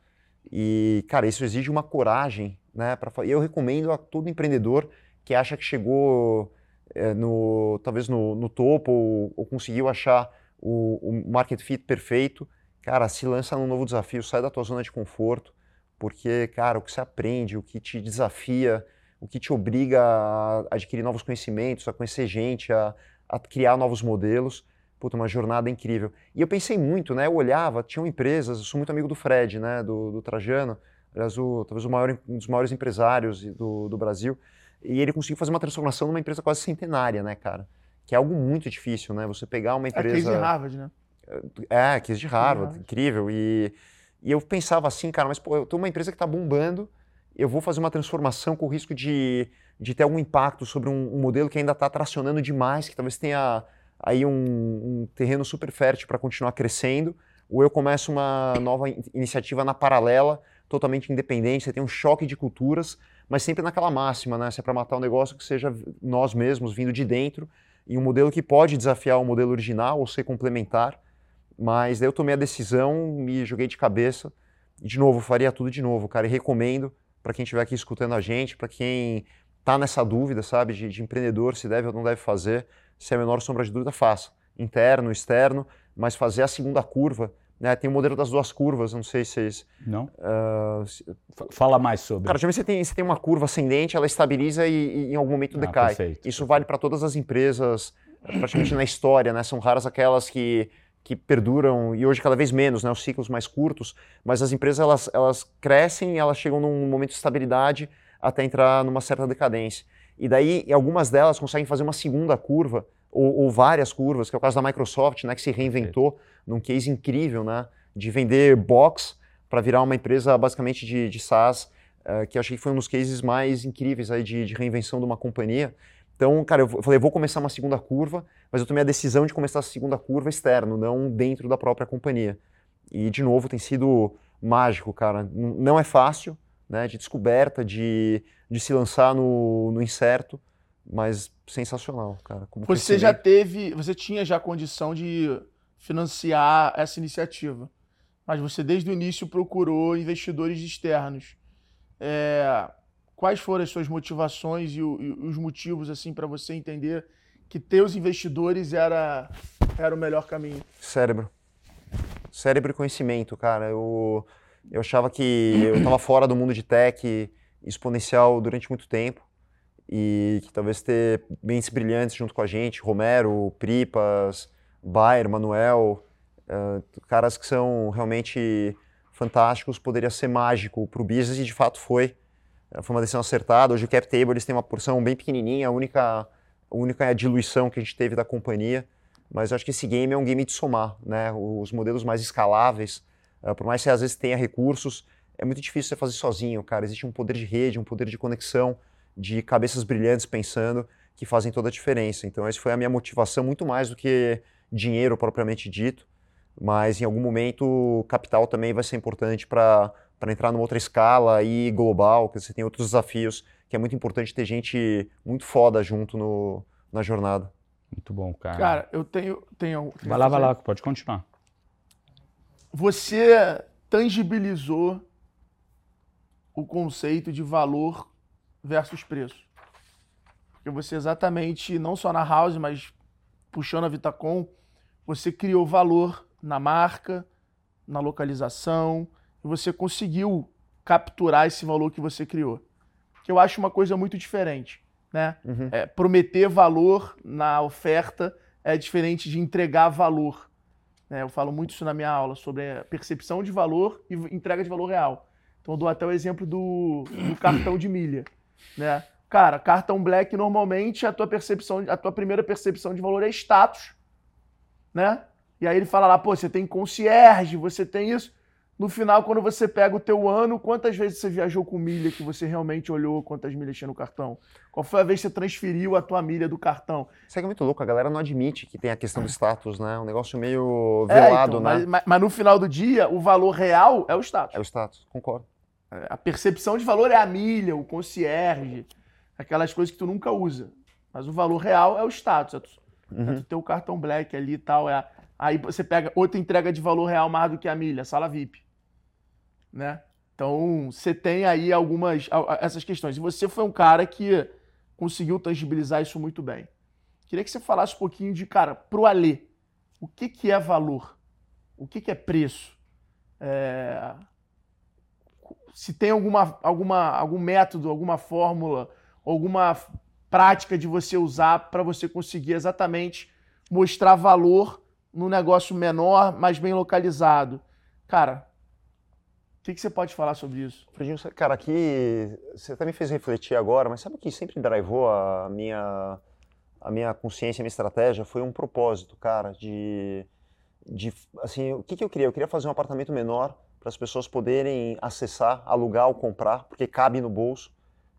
E, cara, isso exige uma coragem, né? Pra, e eu recomendo a todo empreendedor que acha que chegou eh, no, talvez no, no topo ou, ou conseguiu achar o, o market fit perfeito, cara, se lança num novo desafio, sai da tua zona de conforto, porque, cara, o que você aprende, o que te desafia, o que te obriga a adquirir novos conhecimentos, a conhecer gente, a, a criar novos modelos, puta, uma jornada incrível. E eu pensei muito, né? Eu olhava, tinham empresas, eu sou muito amigo do Fred, né? Do, do Trajano, aliás, o, talvez o maior, um dos maiores empresários do, do Brasil, e ele conseguiu fazer uma transformação numa empresa quase centenária, né, cara? que é algo muito difícil, né? Você pegar uma empresa... É case de Harvard, né? É, case de Harvard, Harvard. incrível. E, e eu pensava assim, cara, mas pô, eu tô uma empresa que está bombando, eu vou fazer uma transformação com o risco de, de ter algum impacto sobre um, um modelo que ainda está tracionando demais, que talvez tenha aí um, um terreno super fértil para continuar crescendo, ou eu começo uma nova iniciativa na paralela, totalmente independente, você tem um choque de culturas, mas sempre naquela máxima, né? Se é para matar um negócio que seja nós mesmos, vindo de dentro, e um modelo que pode desafiar o modelo original ou ser complementar, mas daí eu tomei a decisão, me joguei de cabeça, e de novo, faria tudo de novo, cara, e recomendo para quem estiver aqui escutando a gente, para quem está nessa dúvida, sabe, de, de empreendedor, se deve ou não deve fazer, se é a menor sombra de dúvida, faça. Interno, externo, mas fazer a segunda curva. Né? Tem o modelo das duas curvas, não sei se vocês. Não. Uh, se... Fala mais sobre. Cara, você tem, você tem uma curva ascendente, ela estabiliza e, e em algum momento ah, decai. Perfeito. Isso vale para todas as empresas, praticamente na história, né? São raras aquelas que, que perduram, e hoje cada vez menos, né? Os ciclos mais curtos, mas as empresas elas, elas crescem, elas chegam num momento de estabilidade até entrar numa certa decadência. E daí, algumas delas conseguem fazer uma segunda curva, ou, ou, várias curvas, que é o caso da Microsoft, né, que se reinventou num case incrível, né, de vender box para virar uma empresa basicamente de, de SaaS, uh, que eu achei que foi um dos cases mais incríveis aí de, de reinvenção de uma companhia. Então, cara, eu falei, eu vou começar uma segunda curva, mas eu tomei a decisão de começar a segunda curva externo, não dentro da própria companhia. E, de novo, tem sido mágico, cara. Não é fácil, né, de descoberta, de, de se lançar no, no incerto, mas sensacional, cara. você já teve, você tinha já condição de financiar essa iniciativa, mas você desde o início procurou investidores externos. É, quais foram as suas motivações e, o, e os motivos assim para você entender que ter os investidores era, era o melhor caminho? Cérebro. Cérebro e conhecimento, cara. Eu eu achava que eu estava fora do mundo de tech exponencial durante muito tempo e que talvez ter mentes brilhantes junto com a gente, Romero, Pripas, Bayer, Manuel, uh, caras que são realmente fantásticos, poderia ser mágico para o business e de fato foi. Uh, foi uma decisão acertada. Hoje o cap table eles têm uma porção bem pequenininha, a única, a única diluição que a gente teve da companhia. Mas eu acho que esse game é um game de somar, né? Os modelos mais escaláveis, Uh, por mais que você às vezes tenha recursos, é muito difícil você fazer sozinho, cara. Existe um poder de rede, um poder de conexão, de cabeças brilhantes pensando, que fazem toda a diferença. Então, essa foi a minha motivação, muito mais do que dinheiro propriamente dito. Mas em algum momento, capital também vai ser importante para entrar numa outra escala e global, que você tem outros desafios, que é muito importante ter gente muito foda junto no, na jornada. Muito bom, cara. Cara, eu tenho. tenho, tenho vai lá, vai lá, pode continuar você tangibilizou o conceito de valor versus preço. Porque você exatamente, não só na House, mas puxando a Vitacom, você criou valor na marca, na localização, e você conseguiu capturar esse valor que você criou. Que eu acho uma coisa muito diferente. Né? Uhum. É, prometer valor na oferta é diferente de entregar valor. Né? Eu falo muito isso na minha aula, sobre percepção de valor e entrega de valor real. Então eu dou até o exemplo do, do cartão de milha. Né? Cara, cartão black normalmente a tua percepção, a tua primeira percepção de valor é status, né? E aí ele fala lá, pô, você tem concierge, você tem isso. No final, quando você pega o teu ano, quantas vezes você viajou com milha que você realmente olhou quantas milhas tinha no cartão? Qual foi a vez que você transferiu a tua milha do cartão? Isso é muito louco, a galera não admite que tem a questão do status, né? Um negócio meio velado, é, então, né? Mas, mas, no final do dia, o valor real é o status. É o status, concordo. É, a percepção de valor é a milha, o concierge, aquelas coisas que tu nunca usa. Mas o valor real é o status. É tu, uhum. é tu ter o cartão black ali e tal. É, aí você pega outra entrega de valor real mais do que a milha, sala VIP né? Então, você tem aí algumas essas questões. E você foi um cara que conseguiu tangibilizar isso muito bem. Queria que você falasse um pouquinho de, cara, pro Alê, o que, que é valor? O que, que é preço? É... Se tem alguma, alguma, algum método, alguma fórmula, alguma prática de você usar para você conseguir exatamente mostrar valor num negócio menor, mas bem localizado. Cara, o que, que, você pode falar sobre isso? Cara, aqui você até me fez refletir agora, mas sabe o que sempre drivou a minha, a minha consciência, a minha estratégia foi um propósito, cara, de, de assim, o que, que eu queria? Eu queria fazer um apartamento menor para as pessoas poderem acessar, alugar ou comprar, porque cabe no bolso.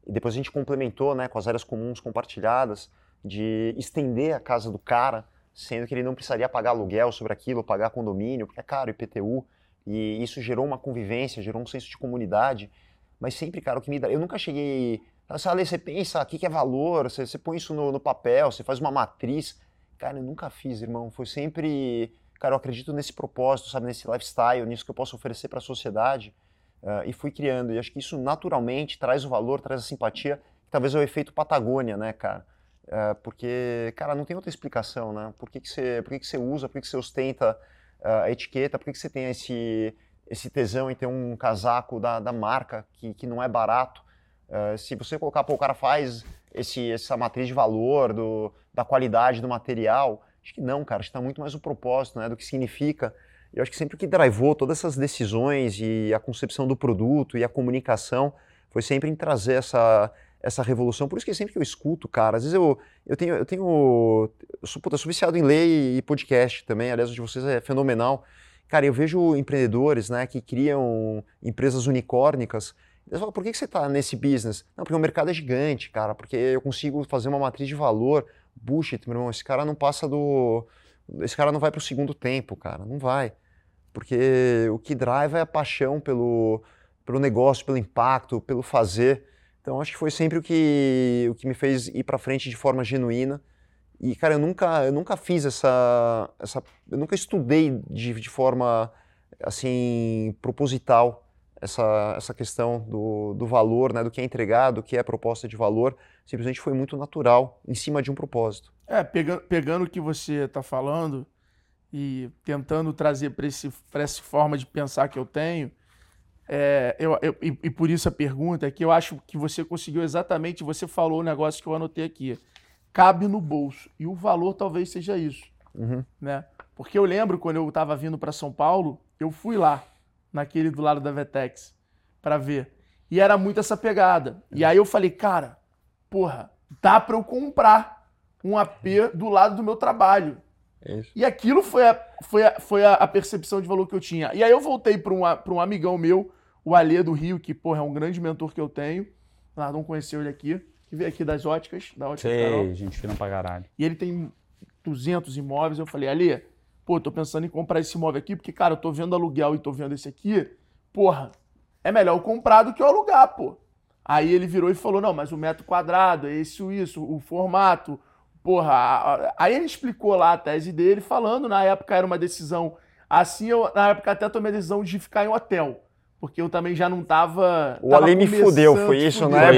E depois a gente complementou, né, com as áreas comuns compartilhadas, de estender a casa do cara, sendo que ele não precisaria pagar aluguel sobre aquilo, pagar condomínio, porque é caro IPTU. E isso gerou uma convivência, gerou um senso de comunidade. Mas sempre, cara, o que me dá. Eu nunca cheguei Ale, você pensa, o que, é valor? Você, você põe isso no, no, papel, você faz uma matriz. Cara, eu nunca fiz, irmão. Foi sempre. Cara, eu acredito nesse propósito, sabe? Nesse lifestyle, nisso que eu posso oferecer para a sociedade. Uh, e fui criando. E acho que isso naturalmente traz o valor, traz a simpatia, talvez é o efeito Patagônia, né, cara? Uh, porque, cara, não tem outra explicação, né? Por que, que, você, por que, que você usa, por que, que você ostenta uh, a etiqueta, por que, que você tem esse, esse tesão em ter um casaco da, da marca que, que não é barato? Uh, se você colocar, pô, o cara faz esse, essa matriz de valor, do, da qualidade do material, acho que não, cara, acho que está muito mais o propósito, né, do que significa. Eu acho que sempre o que drivou todas essas decisões e a concepção do produto e a comunicação foi sempre em trazer essa, essa revolução. Por isso que sempre que eu escuto, cara, às vezes eu, eu tenho. Eu, tenho eu, sou, puta, sou viciado em ler e podcast também, aliás, o de vocês é fenomenal. Cara, eu vejo empreendedores né, que criam empresas unicórnicas eles falam, por que, que você está nesse business? Não, porque o mercado é gigante, cara, porque eu consigo fazer uma matriz de valor. Bullshit, meu irmão, esse cara não passa do. Esse cara não vai para o segundo tempo, cara, não vai. Porque o que drive é a paixão pelo, pelo negócio, pelo impacto, pelo fazer. Então acho que foi sempre o que, o que me fez ir para frente de forma genuína. E, cara, eu nunca, eu nunca fiz essa, essa. Eu nunca estudei de, de forma assim proposital essa, essa questão do, do valor, né, do que é entregado, do que é proposta de valor, simplesmente foi muito natural, em cima de um propósito. É, pega, pegando o que você está falando e tentando trazer para essa forma de pensar que eu tenho, é, eu, eu, e, e, por isso a pergunta é que eu acho que você conseguiu exatamente, você falou o negócio que eu anotei aqui, cabe no bolso, e o valor talvez seja isso, uhum. né? Porque eu lembro quando eu estava vindo para São Paulo, eu fui lá, naquele do lado da Vetex para ver. E era muito essa pegada. E aí eu falei, cara, porra, dá para eu comprar um AP do lado do meu trabalho. Isso. E aquilo foi, a, foi, a, foi a, percepção de valor que eu tinha. E aí eu voltei para um, um amigão meu, o Alê do Rio, que, porra, é um grande mentor que eu tenho. Ah, não conheceu ele aqui. Que veio aqui das óticas, da ótica Sei, Carol. gente fina pra caralho. E ele tem 200 imóveis. Eu falei, Alê, pô, tô pensando em comprar esse imóvel aqui, porque, cara, eu tô vendo aluguel e tô vendo esse aqui, porra, é melhor eu comprar do que eu alugar, pô. Aí ele virou e falou, não, mas o metro quadrado, é isso, isso, o formato, porra. Aí ele explicou lá a tese dele, falando, na época era uma decisão assim, eu na época até tomei a decisão de ficar em hotel. Porque eu também já não tava. O Ale me fudeu, foi isso, né?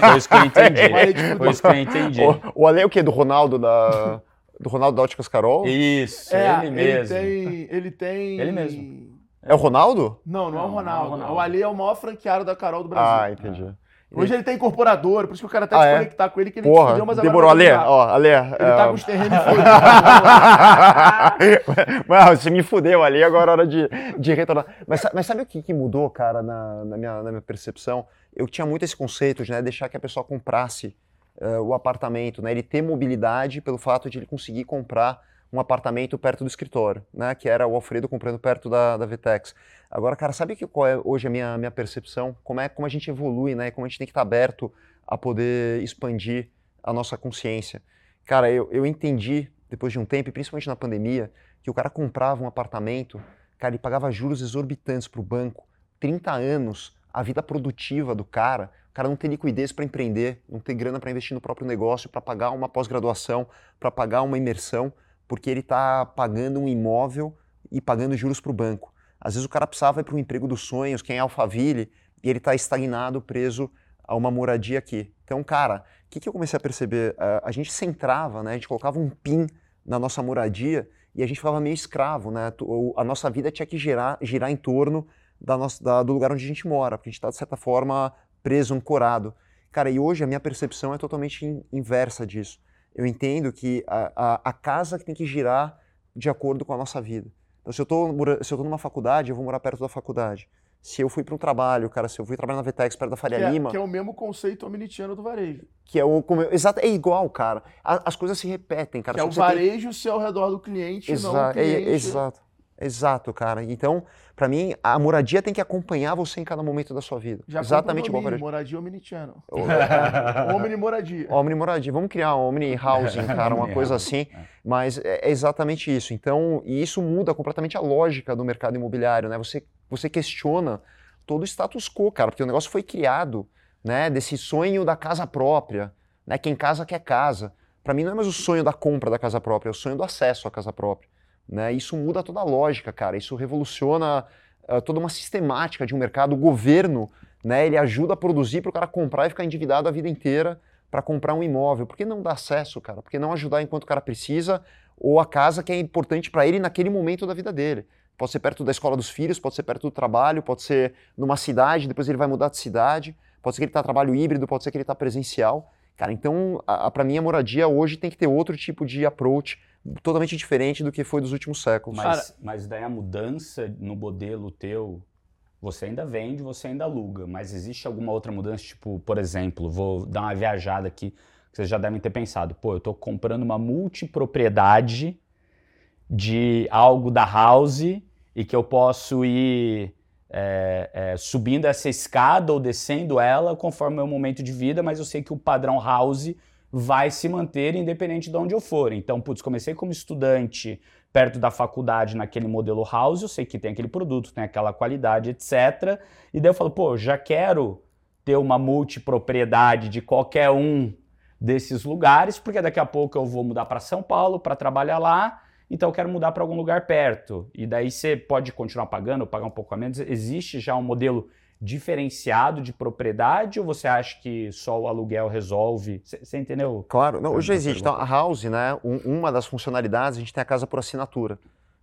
Foi isso que eu entendi. Foi isso que eu entendi. O, o Ale é o quê? Do Ronaldo da. Do Ronaldo da Óticas Carol? Isso, é, ele mesmo. Ele tem, ele tem. Ele mesmo. É o Ronaldo? Não, não, é, o Ronaldo. é o Ronaldo. O Ali é o maior franqueado da Carol do Brasil. Ah, entendi. É. Hoje ele tem incorporador, por isso que eu quero até ah, é? com ele, que ele Porra, mas demorou. Ale, ó, Ale. Ele é... tá com os terrenos Mano, você me fudeu ali, agora é hora de, de retornar. Mas, mas sabe o que, que mudou, cara, na, na, minha, na minha percepção? Eu tinha muito esse conceito de né, deixar que a pessoa comprasse uh, o apartamento, né? Ele ter mobilidade pelo fato de ele conseguir comprar um apartamento perto do escritório, né? Que era o Alfredo comprando perto da, da Vtex. Agora, cara, sabe que qual é hoje a minha, minha percepção? Como é como a gente evolui, né? Como a gente tem que estar aberto a poder expandir a nossa consciência. Cara, eu, eu entendi depois de um tempo, e principalmente na pandemia, que o cara comprava um apartamento, cara, ele pagava juros exorbitantes para o banco, 30 anos, a vida produtiva do cara, cara não tem liquidez para empreender, não tem grana para investir no próprio negócio, para pagar uma pós-graduação, para pagar uma imersão, porque ele está pagando um imóvel e pagando juros para o banco. Às vezes o cara precisava ir para um emprego dos sonhos, quem é Alphaville, e ele está estagnado, preso a uma moradia aqui. Então, cara, o que, que eu comecei a perceber? Uh, a gente centrava, né? a gente colocava um PIN na nossa moradia e a gente ficava meio escravo. Né? A nossa vida tinha que girar, girar em torno da nossa, da, do lugar onde a gente mora, porque a gente está, de certa forma, preso, ancorado. Cara, e hoje a minha percepção é totalmente in, inversa disso. Eu entendo que a, a, a, casa tem que girar de acordo com a nossa vida. Então, se eu estou numa faculdade, eu vou morar perto da faculdade. Se eu fui para um trabalho, cara, se eu fui trabalhar na Vetex perto da Faria que é, Lima. Que é o mesmo conceito omnitiano do varejo. Que é o. Como, exato, é igual, cara. A, as coisas se repetem, cara. Que é o varejo tem... ser ao redor do cliente, Exa não o cliente. É, exato. Exato, cara. Então, para mim, a moradia tem que acompanhar você em cada momento da sua vida. Já Exatamente igual para moradia omnitiano. É. Omni moradia. Omni moradia. Vamos criar um Omni housing, cara, uma coisa assim. Mas é exatamente isso. Então, e isso muda completamente a lógica do mercado imobiliário, né? Você, você questiona todo o status quo, cara, porque o negócio foi criado, né, desse sonho da casa própria, né? Quem casa quer casa. Para mim não é mais o sonho da compra da casa própria, é o sonho do acesso à casa própria. Né? Isso muda toda a lógica, cara. Isso revoluciona uh, toda uma sistemática de um mercado. O governo, né, ele ajuda a produzir para o cara comprar e ficar endividado a vida inteira para comprar um imóvel. Por que não dar acesso, cara? Por que não ajudar enquanto o cara precisa ou a casa que é importante para ele naquele momento da vida dele? Pode ser perto da escola dos filhos, pode ser perto do trabalho, pode ser numa cidade, depois ele vai mudar de cidade, pode ser que ele está trabalho híbrido, pode ser que ele está presencial. Cara, então, para mim, a moradia hoje tem que ter outro tipo de approach totalmente diferente do que foi dos últimos séculos. Mas, mas daí a mudança no modelo teu, você ainda vende, você ainda aluga, mas existe alguma outra mudança? Tipo, por exemplo, vou dar uma viajada aqui, que vocês já devem ter pensado, pô, eu estou comprando uma multipropriedade de algo da house e que eu posso ir é, é, subindo essa escada ou descendo ela conforme o meu momento de vida, mas eu sei que o padrão house vai se manter independente de onde eu for. Então, putz, comecei como estudante perto da faculdade naquele modelo house, eu sei que tem aquele produto, tem aquela qualidade, etc. E daí eu falo, pô, já quero ter uma multipropriedade de qualquer um desses lugares, porque daqui a pouco eu vou mudar para São Paulo para trabalhar lá, então eu quero mudar para algum lugar perto. E daí você pode continuar pagando, pagar um pouco a menos. Existe já um modelo diferenciado de propriedade ou você acha que só o aluguel resolve? Você entendeu? Claro, não, hoje existe. Então, a House, né, um, uma das funcionalidades, a gente tem a casa por assinatura.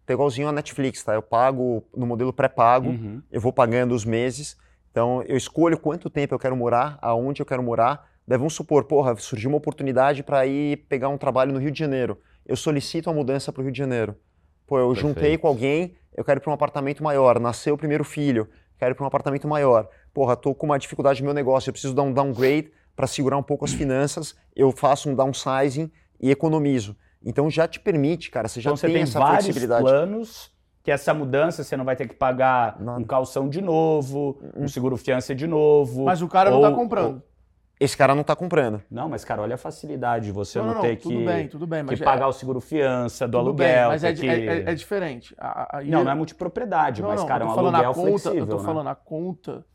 Tem igualzinho a Netflix, tá? Eu pago no modelo pré-pago, uhum. eu vou pagando os meses. Então, eu escolho quanto tempo eu quero morar, aonde eu quero morar. Daí vamos supor, porra, surgiu uma oportunidade para ir pegar um trabalho no Rio de Janeiro. Eu solicito a mudança para o Rio de Janeiro. Pô, eu Perfeito. juntei com alguém, eu quero ir para um apartamento maior, nasceu o primeiro filho quero ir para um apartamento maior. Porra, tô com uma dificuldade no meu negócio, eu preciso dar um downgrade para segurar um pouco as finanças, eu faço um downsizing e economizo. Então já te permite, cara, você já então, tem, você tem essa vários flexibilidade. planos que essa mudança você não vai ter que pagar Nada. um calção de novo, um seguro fiança de novo. Mas o cara ou, não está comprando. Ou, esse cara não está comprando. Não, mas cara, olha a facilidade de você não, não, não ter tudo que, bem, tudo bem, mas que é, pagar o seguro fiança do aluguel. Bem, mas é, que... é, é, é, diferente. A, a, não, não é multipropriedade, mas cara, é um aluguel conta, flexível. Eu tô né? falando a conta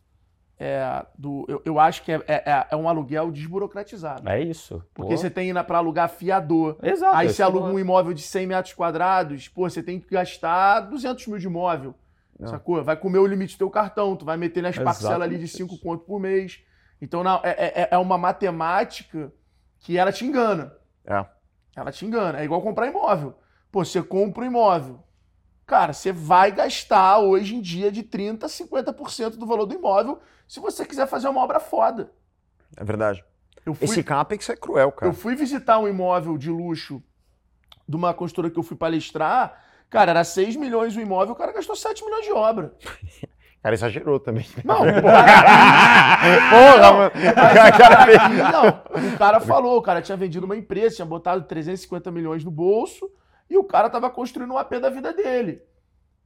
é, do, eu, eu acho que é, é, é, um aluguel desburocratizado. É isso. Porque pô. você tem para alugar fiador. Exato. Aí você aluga um imóvel de 100 metros quadrados, pô, você tem que gastar 200 mil de imóvel. Não. Sacou? Vai comer o limite do teu cartão, tu vai meter nas parcelas ali de 5 conto por mês. Então não, é, é, é uma matemática que ela te engana. É. Ela te engana. É igual comprar imóvel. Pô, você compra um imóvel. Cara, você vai gastar hoje em dia de 30% a 50% do valor do imóvel se você quiser fazer uma obra foda. É verdade. Fui, Esse capex é cruel, cara. Eu fui visitar um imóvel de luxo de uma construtora que eu fui palestrar. Cara, era 6 milhões o imóvel, o cara gastou 7 milhões de obra. cara exagerou também. Não, porra, porra mano. Cara, não, o cara falou, o cara tinha vendido uma empresa, tinha botado 350 milhões no bolso e o cara tava construindo um AP da vida dele.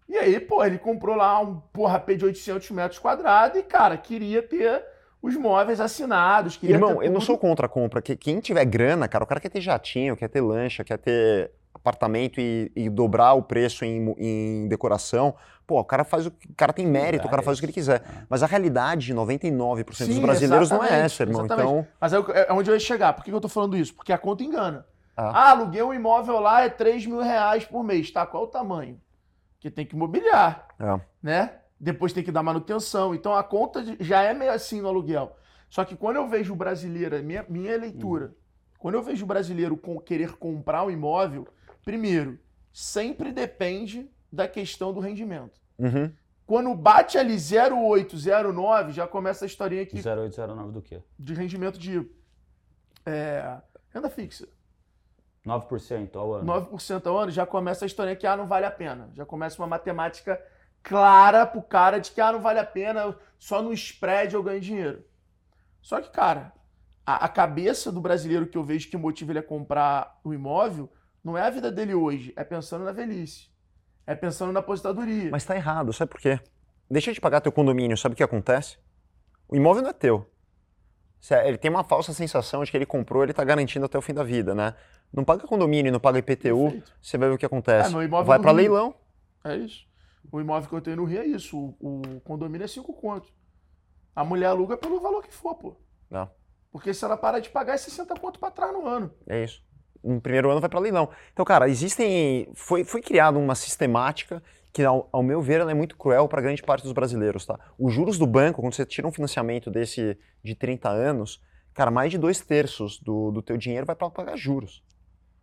E aí, pô, ele comprou lá um porra AP de 800 metros quadrados e, cara, queria ter os móveis assinados. Irmão, eu não sou contra a compra. Quem tiver grana, cara, o cara quer ter jatinho, quer ter lancha, quer ter apartamento e, e dobrar o preço em, em, decoração, pô, o cara faz o, o cara tem mérito, o cara faz o que ele quiser. É. Mas a realidade de 99% Sim, dos brasileiros não é essa, irmão. Exatamente. Então... Mas é, é onde eu ia chegar. Por que eu tô falando isso? Porque a conta engana. Ah. ah, aluguei um imóvel lá, é 3 mil reais por mês, tá? Qual é o tamanho? Que tem que mobiliar, é. né? Depois tem que dar manutenção. Então a conta já é meio assim no aluguel. Só que quando eu vejo o brasileiro, minha, minha leitura, hum. quando eu vejo o brasileiro com, querer comprar um imóvel, Primeiro, sempre depende da questão do rendimento. Uhum. Quando bate ali 0,809, já começa a historinha aqui. 0,809 do quê? De rendimento de é, renda fixa. 9% ao ano. 9% ao ano, já começa a historinha que ah, não vale a pena. Já começa uma matemática clara pro cara de que ah, não vale a pena, só no spread eu ganho dinheiro. Só que, cara, a, a cabeça do brasileiro que eu vejo que motiva ele a comprar o imóvel não é a vida dele hoje, é pensando na velhice. É pensando na aposentadoria. Mas tá errado, sabe por quê? Deixa de pagar teu condomínio, sabe o que acontece? O imóvel não é teu. Ele tem uma falsa sensação de que ele comprou, ele está garantindo até o fim da vida, né? Não paga condomínio, não paga IPTU, Perfeito. você vai ver o que acontece. É, vai para leilão. É isso. O imóvel que eu tenho no Rio é isso. O, o condomínio é 5 contos. A mulher aluga pelo valor que for, pô. Não. Porque se ela parar de pagar, é 60 conto para trás no ano. É isso. No primeiro ano vai para leilão. Então, cara, existem. Foi, foi criada uma sistemática que, ao, ao, meu ver, é muito cruel para grande parte dos brasileiros, tá? Os juros do banco, quando você tira um financiamento desse de 30 anos, cara, mais de dois terços do, do teu dinheiro vai para pagar juros.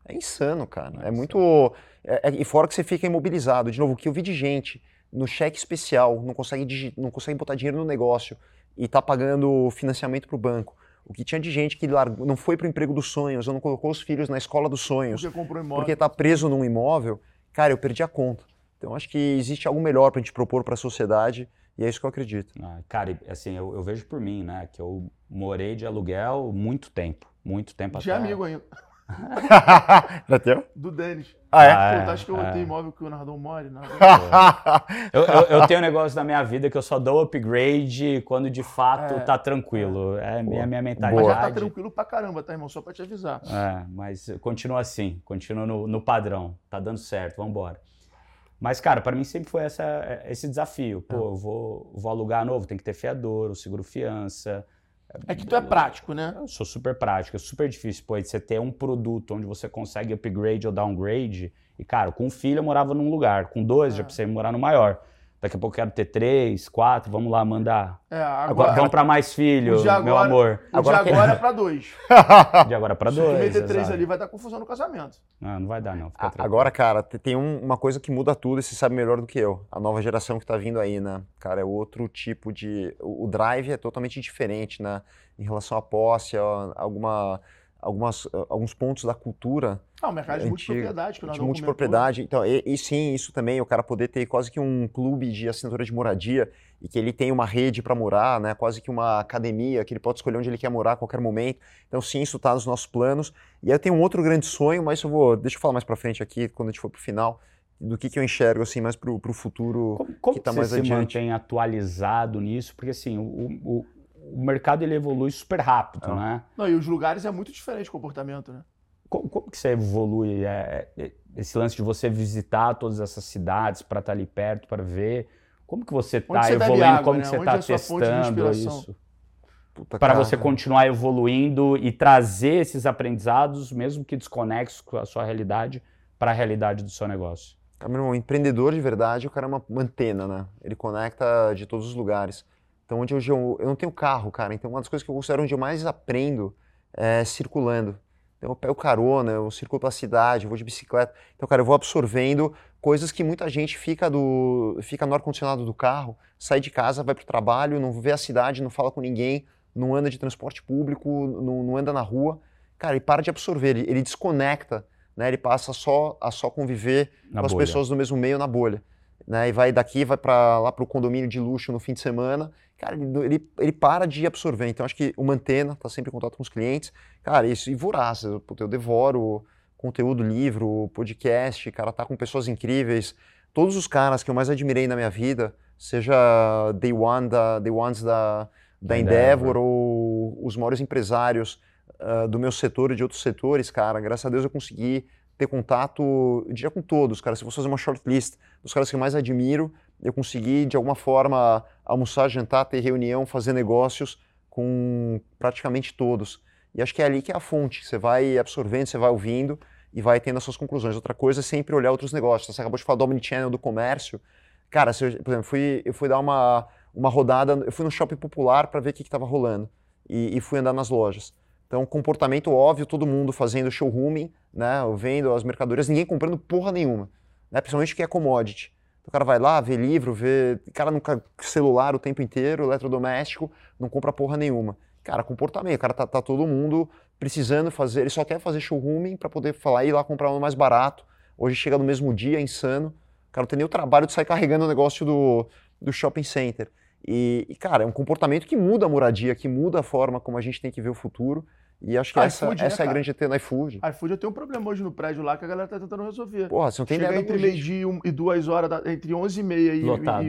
É insano, cara. É, é muito. É, é, e fora que você fica imobilizado. De novo, o que eu vi de gente no cheque especial, não consegue, não consegue botar dinheiro no negócio e tá pagando financiamento para o banco. O que tinha de gente que largou, não foi para o emprego dos sonhos, ou não colocou os filhos na escola dos sonhos, porque, comprou imóvel. porque tá preso num imóvel, cara, eu perdi a conta. Então acho que existe algo melhor para a gente propor para a sociedade e é isso que eu acredito. Ah, cara, assim, eu, eu, vejo por mim, né, que eu morei de aluguel muito tempo, muito tempo de até. amigo ainda. Era teu? Do Denis. Ah, é? Pô, tu acha que eu é. tenho imóvel que o Nardão more? eu, eu, eu, tenho um negócio na minha vida que eu só dou upgrade quando de fato é. tá tranquilo. É minha, minha mentalidade. Mas já tá tranquilo pra caramba, tá, irmão? Só pra te avisar. É, mas continua assim, continua no, no padrão. Tá dando certo, vambora. Mas, cara, para mim sempre foi essa, esse desafio. Pô, eu vou, vou alugar novo, tem que ter fiador, o seguro fiança. É que tu é prático, né? Eu sou super prático, é super difícil, pô, você ter um produto onde você consegue upgrade ou downgrade. E, cara, com um filho eu morava num lugar, com dois é. já precisei morar no maior. Daqui a pouco eu quero ter três, quatro, vamos lá mandar. É, agora, vamos para mais filhos, agora, meu amor. O agora, de agora é para dois. De agora para dois. Se meter três ali vai dar confusão no casamento. Não, não vai dar não. agora, cara, tem um, uma coisa que muda tudo e você sabe melhor do que eu. A nova geração que tá vindo aí, né? Cara, é outro tipo de... O drive é totalmente diferente, né? Em relação à posse, a alguma algumas, alguns pontos da cultura. Ah, o mercado de multipropriedade, que nós de multipropriedade. Então, e, e, sim, isso também, o cara poder ter quase que um clube de assinatura de moradia e que ele tem uma rede para morar, né? Quase que uma academia, que ele pode escolher onde ele quer morar a qualquer momento. Então, sim, isso está nos nossos planos. E aí eu tenho um outro grande sonho, mas eu vou, deixa eu falar mais para frente aqui, quando a gente for para o final, do que, que eu enxergo assim mais para o futuro como, como que está mais adiante. Como você se mantém atualizado nisso? Porque assim, o, o o mercado ele evolui super rápido, é. né? Não, e os lugares é muito diferente o comportamento, né? Como, como que você evolui é, é, esse lance de você visitar todas essas cidades para estar tá ali perto, para ver? Como que você está evoluindo? Água, como né? que você está é testando isso? Para você continuar evoluindo e trazer esses aprendizados, mesmo que desconexos com a sua realidade, para a realidade do seu negócio. Cara, um empreendedor de verdade, o cara é uma antena, né? Ele conecta de todos os lugares. Então, onde hoje eu, eu não tenho carro, cara. Então, uma das coisas que eu considero onde eu mais aprendo é circulando. Então, eu pego carona, eu circulo pela cidade, eu vou de bicicleta. Então, cara, eu vou absorvendo coisas que muita gente fica, do, fica no ar-condicionado do carro, sai de casa, vai para o trabalho, não vê a cidade, não fala com ninguém, não anda de transporte público, não, não anda na rua. Cara, ele para de absorver, ele, ele desconecta, né? ele passa só a só conviver na com as pessoas do mesmo meio na bolha. Né? E vai daqui, vai para lá para o condomínio de luxo no fim de semana cara, ele, ele para de absorver. Então, acho que o Mantena está sempre em contato com os clientes. Cara, isso e voraz. Eu, eu devoro conteúdo, livro, podcast, cara, tá com pessoas incríveis. Todos os caras que eu mais admirei na minha vida, seja Day One da, Day Ones da, da Endeavor, Endeavor ou os maiores empresários uh, do meu setor e de outros setores, cara, graças a Deus eu consegui ter contato, eu diria com todos, cara. Se fosse fazer uma shortlist dos caras que eu mais admiro, eu consegui, de alguma forma, almoçar, jantar, ter reunião, fazer negócios com praticamente todos. E acho que é ali que é a fonte. Você vai absorvendo, você vai ouvindo e vai tendo as suas conclusões. Outra coisa é sempre olhar outros negócios. Você acabou de falar do Omnichannel, do comércio. Cara, eu, por exemplo, fui, eu fui dar uma, uma rodada, eu fui no shopping popular para ver o que estava rolando e, e, fui andar nas lojas. Então, comportamento óbvio, todo mundo fazendo showrooming, né, vendo as mercadorias, ninguém comprando porra nenhuma, né, principalmente que é commodity. O cara vai lá, vê livro, vê. O cara no celular o tempo inteiro, eletrodoméstico, não compra porra nenhuma. Cara, comportamento. O cara tá, tá todo mundo precisando fazer. Ele só quer fazer showrooming para poder falar ir lá comprar um mais barato. Hoje chega no mesmo dia, é insano. O cara não tem nem o trabalho de sair carregando o negócio do, do shopping center. E, e, cara, é um comportamento que muda a moradia, que muda a forma como a gente tem que ver o futuro. E acho que Ah, essa, iFood, né, essa é a grande ET no iFood. iFood eu tenho um problema hoje no prédio lá que a galera tá tentando resolver. Porra, você não tem Chega ideia entre meio-dia e um- e duas horas, da- entre 11 e meia e, Lotado.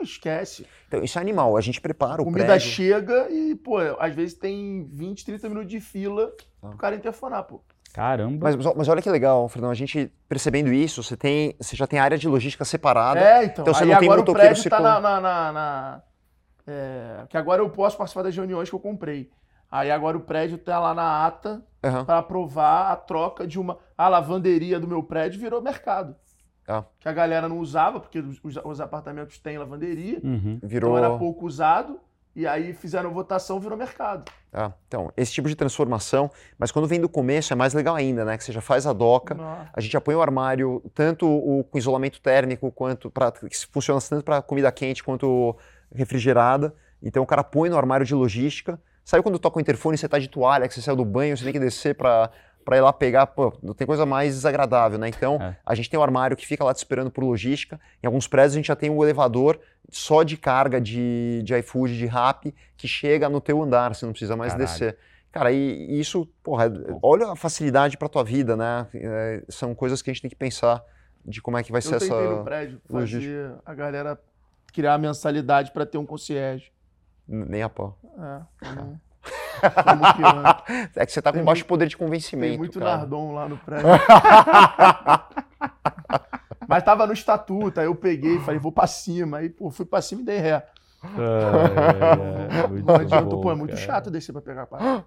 e- Esquece. Então, isso é animal. A gente prepara o Comida prédio. chega e, pô, às vezes tem 20, 30 minutos de fila Ah. pro cara interfonar, pô. Caramba. Mas, mas olha que legal, Fernando, a gente percebendo isso, você, tem, você já tem área de logística separada. É, então. Então você aí não tem agora o motoqueiro prédio tá na... na, na- na- é, que agora eu posso participar das reuniões que eu comprei. Aí agora o prédio tá lá na ata Aham. para aprovar a troca de uma... A lavanderia do meu prédio virou mercado. Ah. Que a galera não usava, porque os, os- os apartamentos têm lavanderia. Uhum. Virou. Então era pouco usado. E aí fizeram votação, virou mercado. Ah, então, esse tipo de transformação, mas quando vem do começo é mais legal ainda, né? Que você já faz a doca, Nossa. a gente apoia o armário, tanto o com isolamento térmico, quanto para que funciona tanto para comida quente quanto refrigerada. Então o cara põe no armário de logística. Sabe quando toca o interfone e você tá de toalha, que você saiu do banho, você tem que descer para para ir lá pegar, pô, não tem coisa mais desagradável, né? Então, É. a gente tem o armário que fica lá te esperando por logística. Em alguns prédios a gente já tem o elevador só de carga de, de iFood, de Rappi, que chega no teu andar, você não precisa mais Caralho. descer. Cara, e, e isso, porra, olha a facilidade para tua vida, né? É, são coisas que a gente tem que pensar de como é que vai ser Eu tentei essa. no prédio fazer logística. a galera criar a mensalidade para ter um concierge. Nem a pau. É, anda. É que você tá com Tem baixo muito- poder de convencimento. Tem muito cara. Nardon lá no prédio. Mas tava no estatuto, aí eu peguei e falei, vou pra cima. Aí, pô, fui pra cima e dei ré. É, é, muito Não adianta, pô, é muito cara. chato descer pra pegar a parada.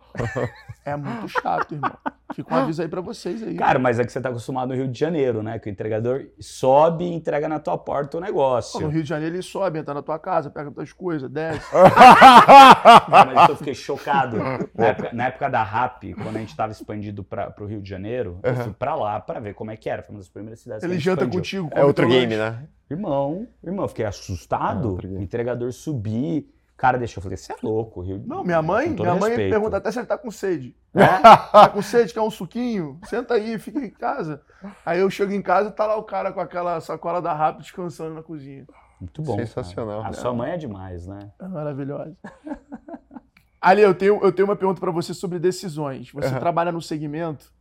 É muito chato, irmão. Fica um aviso aí pra vocês aí. Cara, mas é que você tá acostumado no Rio de Janeiro, né? Que o entregador sobe e entrega na tua porta o Pô, negócio. no Rio de Janeiro ele sobe, entra na tua casa, pega tuas coisas, desce. Não, mas eu fiquei chocado. Na época, na época da RAP, quando a gente tava expandido para o Rio de Janeiro, eu fui pra lá pra ver como é que era. Foi uma das primeiras cidades que a Ele gente janta expandiu. contigo. É outro game, lanche. né? Irmão, irmão, eu fiquei É assustado. outro o game. entregador subir. Cara, deixa eu falei, você é louco, Rio. Não, minha mãe, minha mãe respeito. pergunta até se ele tá com sede. É? Tá com sede, quer um suquinho? Senta aí, fica em casa. Aí eu chego em casa e tá lá o cara com aquela sacola da Rap descansando na cozinha. Muito bom. cara. Sensacional. A sua mãe é demais, né? É maravilhosa. Ali, eu tenho, eu tenho uma pergunta pra você sobre decisões. Você Aham. trabalha num segmento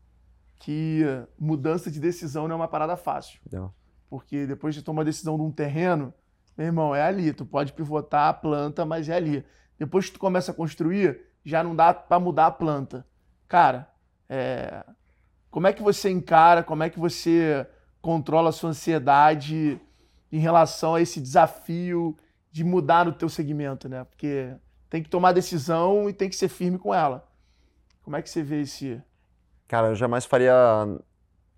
que mudança de decisão não é uma parada fácil. Não. Porque depois de tomar a decisão de um terreno, meu irmão, é ali. Tu pode pivotar a planta, mas é ali. Depois que tu começa a construir, já não dá pra mudar a planta. Cara, é, como é que você encara, como é que você controla a sua ansiedade em relação a esse desafio de mudar no teu segmento, né? Porque tem que tomar decisão e tem que ser firme com ela. Como é que você vê esse... Cara, eu jamais faria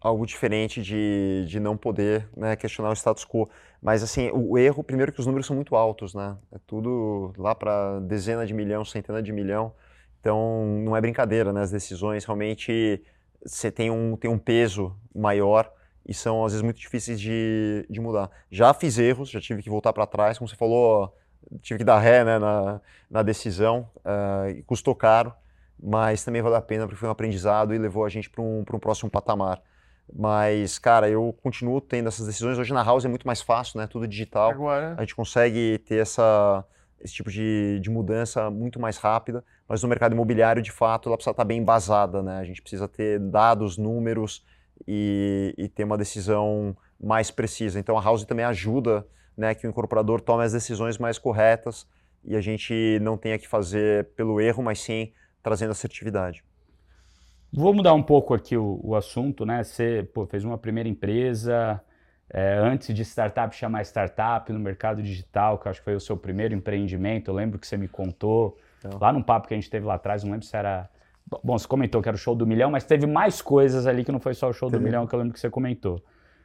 algo diferente de, de não poder né, questionar o status quo. Mas, assim, o, o erro, primeiro que os números são muito altos, né? É tudo lá para dezena de milhão, centena de milhão. Então, não é brincadeira, né? As decisões realmente você tem um, tem um peso maior e são, às vezes, muito difíceis de, de mudar. Já fiz erros, já tive que voltar para trás, como você falou, tive que dar ré né, na, na decisão, e custou caro mas também valeu a pena porque foi um aprendizado e levou a gente para um, um próximo patamar. Mas, cara, eu continuo tendo essas decisões. Hoje na House é muito mais fácil, né? Tudo digital. Agora, A gente consegue ter essa, esse tipo de, de mudança muito mais rápida, mas no mercado imobiliário, de fato, ela precisa estar bem embasada, né? A gente precisa ter dados, números e, e ter uma decisão mais precisa. Então a House também ajuda né, que o incorporador tome as decisões mais corretas e a gente não tenha que fazer pelo erro, mas sim trazendo assertividade. Vou mudar um pouco aqui o, o assunto, né? Você pô, fez uma primeira empresa, é, antes de startup chamar startup no mercado digital, que eu acho que foi o seu primeiro empreendimento. Eu lembro que você me contou Não. lá num papo que a gente teve lá atrás, não lembro se era. Bom, você comentou que era o show do milhão, mas teve mais coisas ali que não foi só o show do milhão que eu lembro que você comentou.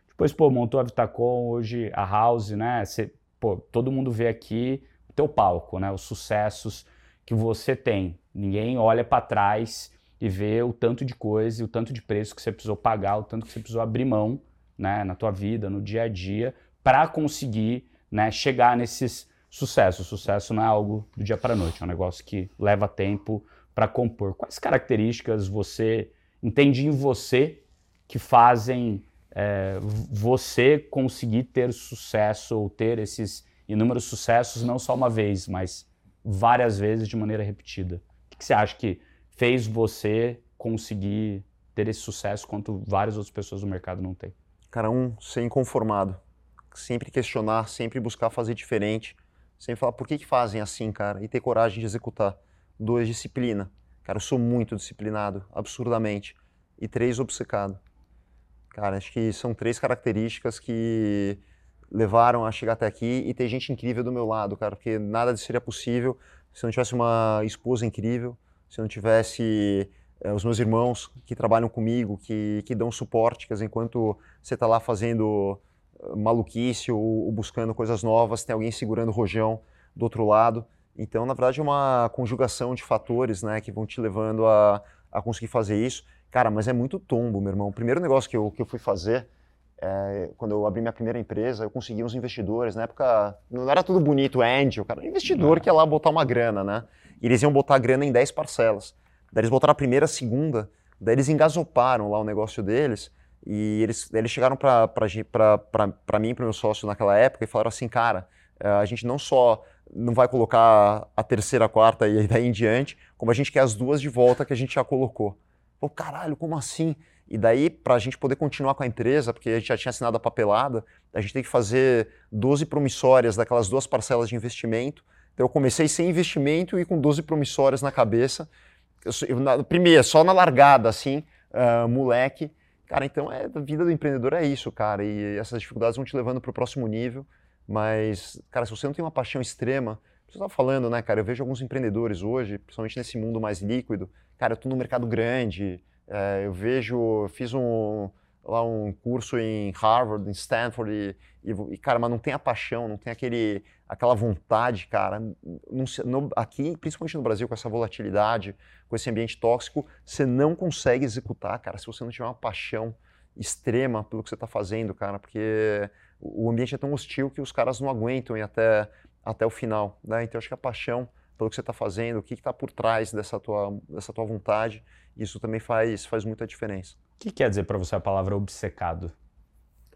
Depois, pô, montou a Vitacom, hoje a House, né? Você, pô, todo mundo vê aqui o teu palco, né? Os sucessos que você tem. Ninguém olha para trás e vê o tanto de coisa e o tanto de preço que você precisou pagar, o tanto que você precisou abrir mão, né, na tua vida, no dia a dia, para conseguir, né, chegar nesses sucessos. Sucesso não é algo do dia para noite, é um negócio que leva tempo para compor. Quais características você entende em você que fazem é, você conseguir ter sucesso ou ter esses inúmeros sucessos, não só uma vez, mas várias vezes de maneira repetida? O que você acha que fez você conseguir ter esse sucesso quanto várias outras pessoas do mercado não têm? Cara, um, ser inconformado. Sempre questionar, sempre buscar fazer diferente. Sempre falar por que, que fazem assim, cara, e ter coragem de executar. Dois, disciplina. Cara, eu sou muito disciplinado, absurdamente. E três, obcecado. Cara, acho que são três características que levaram a chegar até aqui e ter gente incrível do meu lado, cara, porque nada disso seria possível se eu não tivesse uma esposa incrível, se eu não tivesse é, os meus irmãos que trabalham comigo, que, que dão suporte, dizer, enquanto você está lá fazendo eh, maluquice ou, ou, buscando coisas novas, tem alguém segurando o rojão do outro lado. Então, na verdade, é uma conjugação de fatores né, que vão te levando a, a conseguir fazer isso. Cara, mas é muito tombo, meu irmão. O primeiro negócio que eu, que eu fui fazer, é, quando eu abri minha primeira empresa, eu consegui uns investidores. Na época, não era tudo bonito, angel, cara. Investidor que ia lá botar uma grana, né? E eles iam botar a grana em 10 parcelas. Daí eles botaram a primeira, a segunda. Daí eles engasoparam lá o negócio deles. E eles, eles chegaram para mim para meu sócio naquela época e falaram assim, cara, é, a gente não só não vai colocar a terceira, a quarta e daí em diante, como a gente quer as duas de volta que a gente já colocou. Pô, caralho, como assim? E daí, para a gente poder continuar com a empresa, porque a gente já tinha assinado a papelada, a gente tem que fazer 12 promissórias daquelas duas parcelas de investimento. Então eu comecei sem investimento e com 12 promissórias na cabeça. Eu, na, primeiro, só na largada, assim, uh, moleque. Cara, então é, a vida do empreendedor é isso, cara. E essas dificuldades vão te levando para o próximo nível. Mas, cara, se você não tem uma paixão extrema, você estava falando, né, cara? Eu vejo alguns empreendedores hoje, principalmente nesse mundo mais líquido. Cara, eu estou no mercado grande. É, eu vejo, fiz um lá um curso em Harvard, em Stanford e, e, cara, mas não tem a paixão, não tem aquele, aquela vontade, cara. Não, no, aqui, principalmente no Brasil, com essa volatilidade, com esse ambiente tóxico, você não consegue executar, cara, se você não tiver uma paixão extrema pelo que você está fazendo, cara, porque o ambiente é tão hostil que os caras não aguentam ir até até o final. Né? Então, acho que a paixão pelo que você está fazendo, o que está por trás dessa tua, dessa tua vontade, isso também faz, faz muita diferença. O que quer dizer para você a palavra obcecado?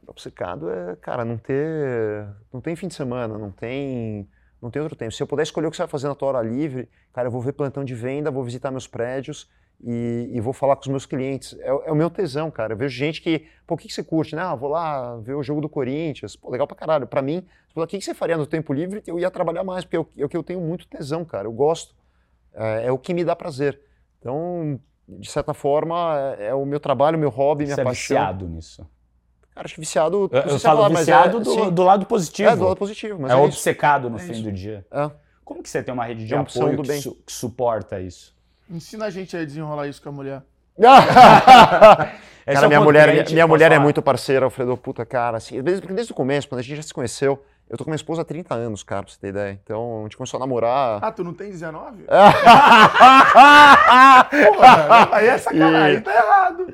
Obcecado é, cara, não ter, não tem fim de semana, não tem, não tem outro tempo. Se eu puder escolher o que você vai fazer na tua hora livre, cara, eu vou ver plantão de venda, vou visitar meus prédios e, e, vou falar com os meus clientes. É, é, o meu tesão, cara. Eu vejo gente que, pô, o que, que você curte? Né? Ah, vou lá ver o jogo do Corinthians. Pô, legal pra caralho. Pra mim, o que, que você faria no tempo livre? Eu ia trabalhar mais, porque eu, é o que eu tenho muito tesão, cara. Eu gosto. É, é, o que me dá prazer. Então, de certa forma, é, é o meu trabalho, meu hobby, minha você paixão. Você é viciado nisso? Cara, acho que viciado. Eu, eu falo falar, viciado é, do, do, lado positivo. É, do lado positivo. Mas é, é obcecado no é fim isso. do dia. É. Como que você tem uma rede de apoio que, su que suporta isso? Ensina a gente a desenrolar isso com a mulher. cara, é minha mulher, minha, minha mulher é muito parceira, Alfredo, puta, cara, assim, desde, desde o começo, quando a gente já se conheceu, eu tô com minha esposa há 30 anos, cara, pra você ter ideia. Então, a gente começou a namorar. Ah, tu não tem 19? Porra, aí essa cara e... tá errado.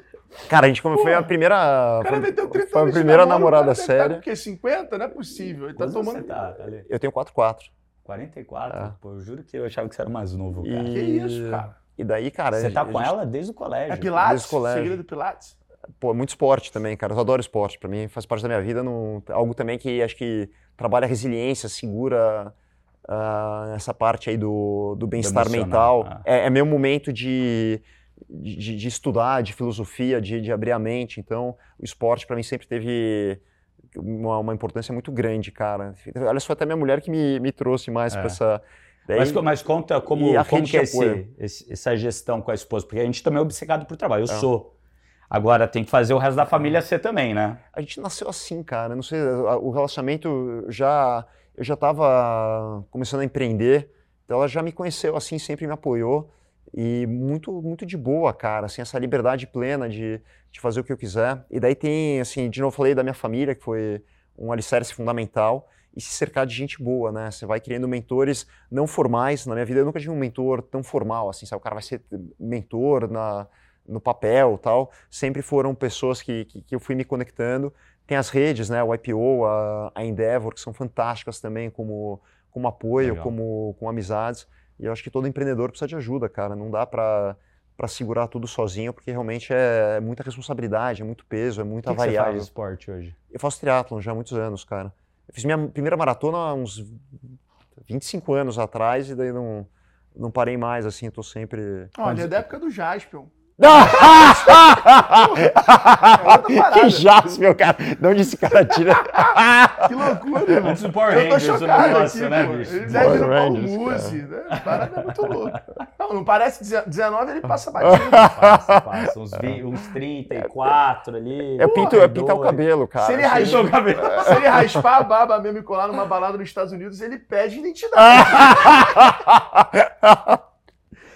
Cara, a gente como foi a primeira. O cara meteu 30 foi a primeira namorada séria. Tá com o quê? 50? Não é possível. Ele tá Quantos tomando. Você tá? Eu tenho 4-4. 44? É. Pô, eu juro que eu achava que você era mais novo, cara. E... Que isso, cara? E daí, cara. Você tá gente... com ela desde o colégio. É Pilates? Desde o colégio. Segredo do Pilates? Pô, muito esporte também, cara. Eu adoro esporte. Pra mim faz parte da minha vida. Não... Algo também que acho que trabalha resiliência, segura uh, essa parte aí do, do bem-estar mental. Ah. É, é, meu momento de, de, de estudar, de filosofia, de, de, abrir a mente. Então, o esporte para mim sempre teve uma, uma, importância muito grande, cara. Olha, só até minha mulher que me, me trouxe mais é. para essa Daí, mas, mas, conta como, como que é esse, esse, essa gestão com a esposa, porque a gente também é obcecado por trabalho, eu é. sou. Agora tem que fazer o resto da família ser também, né? A gente nasceu assim, cara. Não sei, o relacionamento já eu já estava começando a empreender, então ela já me conheceu assim, sempre me apoiou e muito muito de boa, cara, assim essa liberdade plena de, de fazer o que eu quiser. E daí tem assim, de novo falei da minha família que foi um alicerce fundamental e se cercar de gente boa, né? Você vai criando mentores não formais. Na minha vida eu nunca tive um mentor tão formal, assim, sabe? O cara vai ser mentor na, no papel tal. Sempre foram pessoas que, que, que eu fui me conectando. Tem as redes, né? O IPO, a, a Endeavor, que são fantásticas também como, como apoio, como, como amizades. E eu acho que todo empreendedor precisa de ajuda, cara. Não dá para para segurar tudo sozinho, porque realmente é muita responsabilidade, é muito peso, é muita O que, que você variável. faz esporte hoje? Eu faço triatlon já há muitos anos, cara. Eu fiz minha primeira maratona há uns 25 anos atrás e daí não, não parei mais, assim, eu tô sempre... Olha, é da época do Jaspion. que Jaspion, cara! De onde esse cara tira? Que loucura, irmão. Antes do Power Eu tô Rangers, o chocado negócio, aqui, né, pô. bicho? Ele deve ir no Power Paulo Rangers, Musi, né? A parada é muito louca. Não, não parece 19, ele passa batido. Passa, passa. Uns, 20, uns 34 ali. Eu pinto, eu pintar o cabelo, cara. Se ele, raspar, o cabelo. se ele raspar a barba mesmo e colar numa balada nos Estados Unidos, ele pede identidade.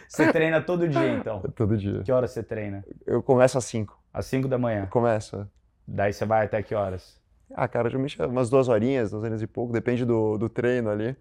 Você treina todo dia, então. Todo dia. Que horas você treina? Eu começo às 5. Às 5 da manhã. Começa. Daí você vai até que horas? Ah, cara, geralmente umas duas horinhas, duas horinhas e pouco, depende do, do treino ali.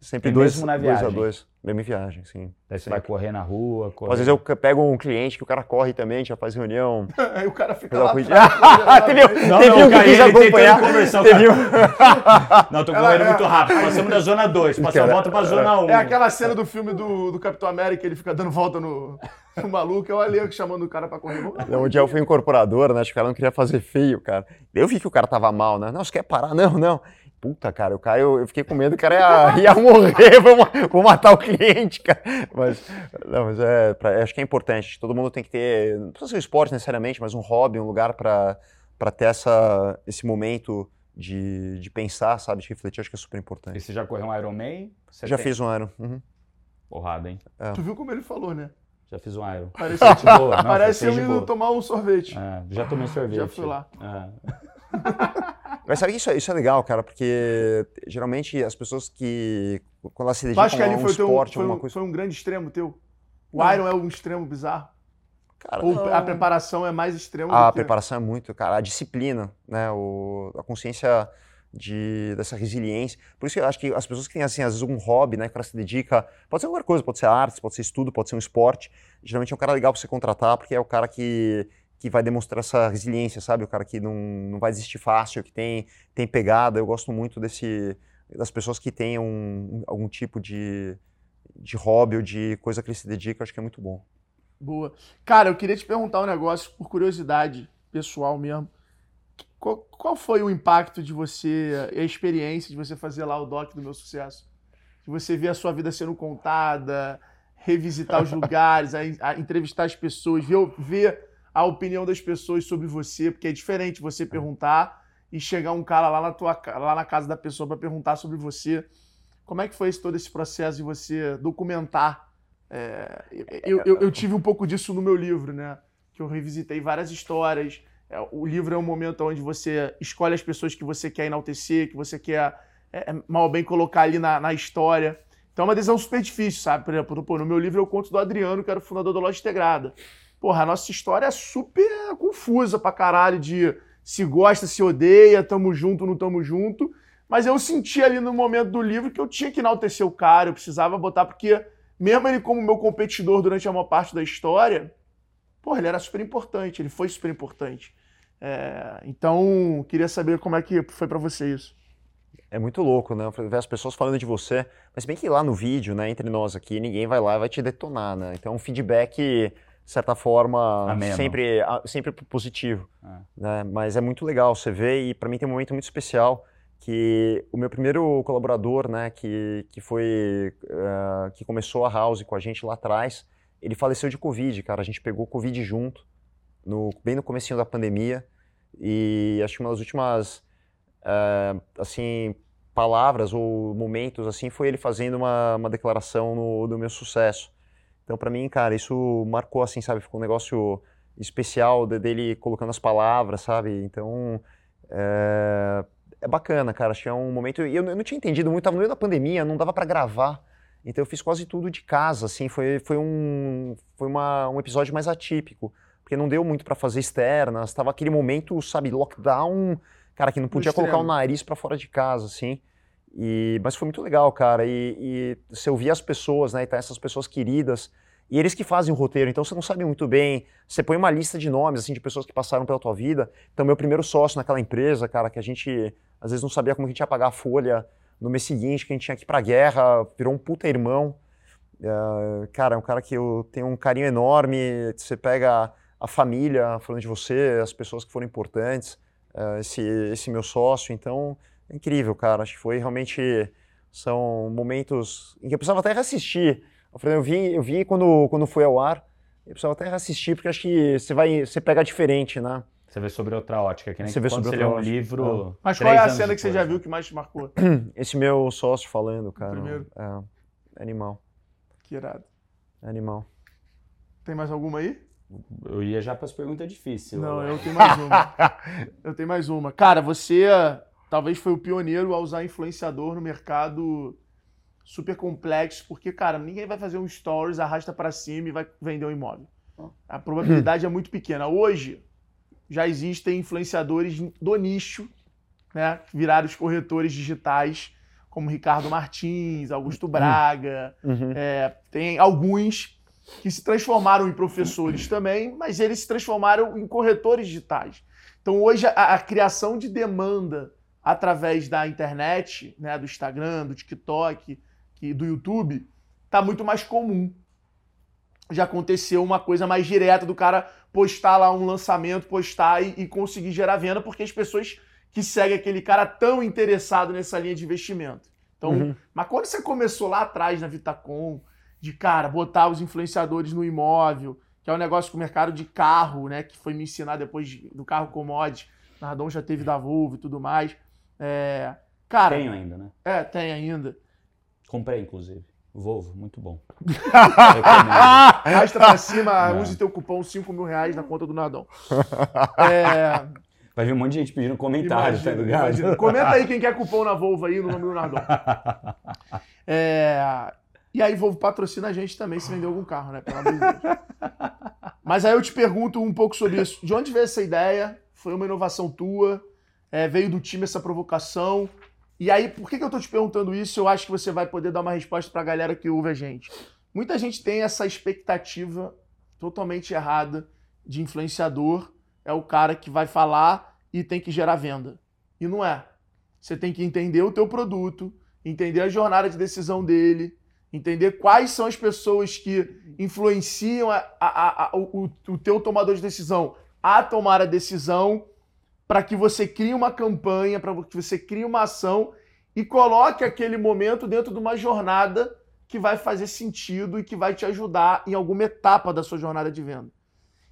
Sempre E dois, mesmo na dois a viagem? dois. Mesmo em viagem, sim. Daí você vai correr na rua, correr... Às vezes eu pego um cliente que o cara corre também, já faz reunião. Aí o cara fica lá atrás. teve um, Não, teve não, um que cara, quis acompanhar. conversar, o Teve um... Não, tô correndo é- muito rápido. Passamos da zona 2, passamos a Cara, volta pra zona 1. Um. É aquela cena do filme do, do Capitão América, ele fica dando volta no, no maluco, é o Aleco chamando o cara pra correr. Não, Um dia eu fui incorporador, né? Acho que o cara não queria fazer feio, cara. Eu vi que o cara tava mal, né? Não, você quer parar? Não, não. Puta, cara, eu caio, eu fiquei com medo, o cara ia, ia morrer, vou, vou matar o cliente, cara. Mas, não, mas é, pra- acho que é importante. Todo mundo tem que ter, não precisa ser um esporte necessariamente, mas um hobby, um lugar pra pra ter essa, esse momento de, de pensar, sabe? De refletir, acho que é super E importante. você já correu um Ironman? Você Já tem- fiz um ano. Uhum. Porrada, hein? Tu viu como ele falou, né? Já fiz um Iron. Parece, boa, não, parece eu indo tomar um sorvete. Ah, já tomei sorvete. Já fui lá. Ah. Mas sabe que isso, é- isso é legal, cara, porque geralmente as pessoas que, quando elas se dedicam a um teu, esporte, foi, alguma um, coisa... foi um grande extremo teu? O Não. Iron é um extremo bizarro? Cara, Ou não. a preparação é mais extrema A do que... preparação é muito, cara. A disciplina, né? O, a consciência de, dessa resiliência. Por isso que eu acho que as pessoas que têm, assim, às vezes, um hobby, né? Que o cara se dedica. Pode ser qualquer coisa, pode ser arte, pode ser estudo, pode ser um esporte. Geralmente é um cara legal pra você contratar, porque é o cara que, que vai demonstrar essa resiliência, sabe? O cara que não, não vai desistir fácil, que tem, tem pegada. Eu gosto muito desse, das pessoas que têm um, algum tipo de, de hobby ou de coisa que ele se dedica. Eu acho que é muito bom. Boa. Cara, eu queria te perguntar um negócio, por curiosidade pessoal mesmo. Qual, qual foi o impacto de você, a experiência de você fazer lá o doc do meu sucesso? De você ver a sua vida sendo contada, revisitar os lugares, a, a entrevistar as pessoas, ver, ver a opinião das pessoas sobre você, porque é diferente você perguntar e chegar um cara lá na, tua, lá na casa da pessoa para perguntar sobre você. Como é que foi esse, todo esse processo de você documentar? É, eu, eu- eu tive um pouco disso no meu livro, né? Que eu revisitei várias histórias. É, o livro é um momento onde você escolhe as pessoas que você quer enaltecer, que você quer é, é, mal ou bem colocar ali na, na história. Então é uma decisão super difícil, sabe? Por exemplo, no meu livro eu conto do Adriano, que era o fundador da Loja Integrada. Porra, a nossa história é super confusa pra caralho de se gosta, se odeia, tamo junto, não tamo junto. Mas eu senti ali no momento do livro que eu tinha que enaltecer o cara, eu precisava botar, porque mesmo ele como meu competidor durante a maior parte da história, porra, ele era super importante, ele foi super importante. É, então, queria saber como é que foi pra você isso. É muito louco, né? Ver as pessoas falando de você. Mas bem que lá no vídeo, né, entre nós aqui, ninguém vai lá e vai te detonar, né? Então, um feedback, de certa forma, Ameno. sempre, sempre positivo. Ah. Né? Mas é muito legal você ver, e para mim tem um momento muito especial, que o meu primeiro colaborador, né, que, que foi, eh, que começou a House com a gente lá atrás, ele faleceu de Covid, cara. A gente pegou Covid junto, no, bem no comecinho da pandemia, e acho que uma das últimas eh, assim, palavras ou momentos assim foi ele fazendo uma, uma declaração no, do meu sucesso. Então, para mim, cara, isso marcou assim, sabe? Ficou um negócio especial de- dele colocando as palavras, sabe? Então, é, é bacana, cara. Acho que é um momento. E eu, não- eu não tinha entendido muito, tava no meio da pandemia, não dava para gravar. Então, eu fiz quase tudo de casa, assim. Foi, foi, um, foi uma, um episódio mais atípico, porque não deu muito para fazer externas. Tava aquele momento, sabe, lockdown, cara, que não podia colocar o nariz para fora de casa, assim. E, mas foi muito legal, cara. E, e você ouvir as pessoas, né? E tá essas pessoas queridas. E eles que fazem o roteiro, então você não sabe muito bem. Você põe uma lista de nomes, assim, de pessoas que passaram pela tua vida. Então, meu primeiro sócio naquela empresa, cara, que a gente às vezes não sabia como a gente ia pagar a folha no mês seguinte, que a gente tinha que ir pra guerra, virou um puta irmão. Uh, cara, é um cara que eu tenho um carinho enorme. Você pega a família falando de você, as pessoas que foram importantes, uh, esse, esse meu sócio. Então, é incrível, cara. Acho que foi realmente. São momentos em que eu precisava até reassistir. Eu, falei, eu vi, eu vi quando, quando foi ao ar, eu precisava até reassistir, porque acho que você vai. Você pega diferente, né? Você vê sobre outra ótica, que nem você vê quando sobre você lê um ótica. livro. Mas qual é a cena que você já né? viu que mais te marcou? Esse meu sócio falando, cara. Primeiro. É, animal. Que irado. Animal. Tem mais alguma aí? Eu ia já para as perguntas difíceis. Não, Léo. eu tenho mais uma. eu tenho mais uma. Cara, você talvez foi o pioneiro a usar influenciador no mercado super complexo, porque, cara, ninguém vai fazer um stories, arrasta pra cima e vai vender um imóvel. A probabilidade é muito pequena. Hoje, já existem influenciadores do nicho, né? que Viraram os corretores digitais, como Ricardo Martins, Augusto Braga, Uhum. é, tem alguns que se transformaram em professores também, mas eles se transformaram em corretores digitais. Então hoje a, a criação de demanda através da internet, né, do Instagram, do TikTok, e do YouTube, está muito mais comum. Já aconteceu uma coisa mais direta do cara postar lá um lançamento, postar e, e conseguir gerar venda, porque as pessoas que seguem aquele cara tão interessado nessa linha de investimento. Então, Uhum. mas quando você começou lá atrás na Vitacom, de cara, botar os influenciadores no imóvel, que é um negócio com o mercado de carro, né? Que foi me ensinar depois de- do carro commodity. Nardon já teve da Volvo e tudo mais. É, cara, Tenho ainda, né? é, tem ainda. Comprei, inclusive. Volvo, muito bom. Arrasta pra cima, Não. use teu cupom 5 mil reais na conta do Nardon. É, Vai vir um monte de gente pedindo comentário, imagina, tá ligado? imagina. Comenta aí quem quer cupom na Volvo aí no nome do Nardon. É, e aí, Volvo patrocina a gente também se vender algum carro, né? Pelo amor de Deus. Mas aí eu te pergunto um pouco sobre isso. De onde veio essa ideia? Foi uma inovação tua? É, veio do time essa provocação? E aí, por que, que eu tô te perguntando isso? Eu acho que você vai poder dar uma resposta pra galera que ouve a gente. Muita gente tem essa expectativa totalmente errada de influenciador. É o cara que vai falar e tem que gerar venda. E não é. Você tem que entender o teu produto, entender a jornada de decisão dele, entender quais são as pessoas que influenciam a- a- a- o, o teu tomador de decisão a tomar a decisão para que você crie uma campanha, para que você crie uma ação e coloque aquele momento dentro de uma jornada que vai fazer sentido e que vai te ajudar em alguma etapa da sua jornada de venda.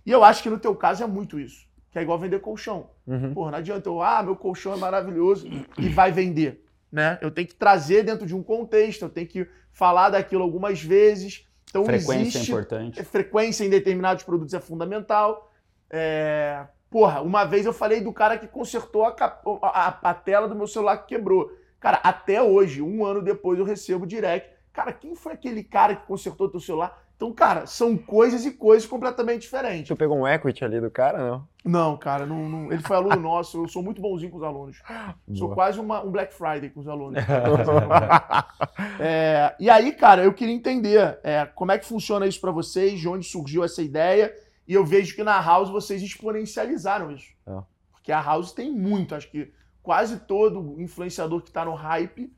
E eu acho que no teu caso é muito isso, que é igual vender colchão. Uhum. Pô, não adianta eu, ah, meu colchão é maravilhoso e vai vender, né? Eu tenho que trazer dentro de um contexto, eu tenho que falar daquilo algumas vezes. Então Frequência é existe importante. frequência em determinados produtos é fundamental. É, Porra, uma vez eu falei do cara que consertou a, a- a- tela do meu celular que quebrou. Cara, até hoje, um ano depois, eu recebo direct. Cara, quem foi aquele cara que consertou teu celular? Então, cara, são coisas e coisas completamente diferentes. Tu pegou um equity ali do cara, não? Não, cara, não, não- ele foi aluno nosso. Eu sou muito bonzinho com os alunos. Sou Boa. quase uma- um Black Friday com os alunos. É, e aí, cara, eu queria entender é, como é que funciona isso pra vocês, de onde surgiu essa ideia. E eu vejo que na House vocês exponencializaram isso. É. Porque a House tem muito, acho que quase todo influenciador que tá no hype,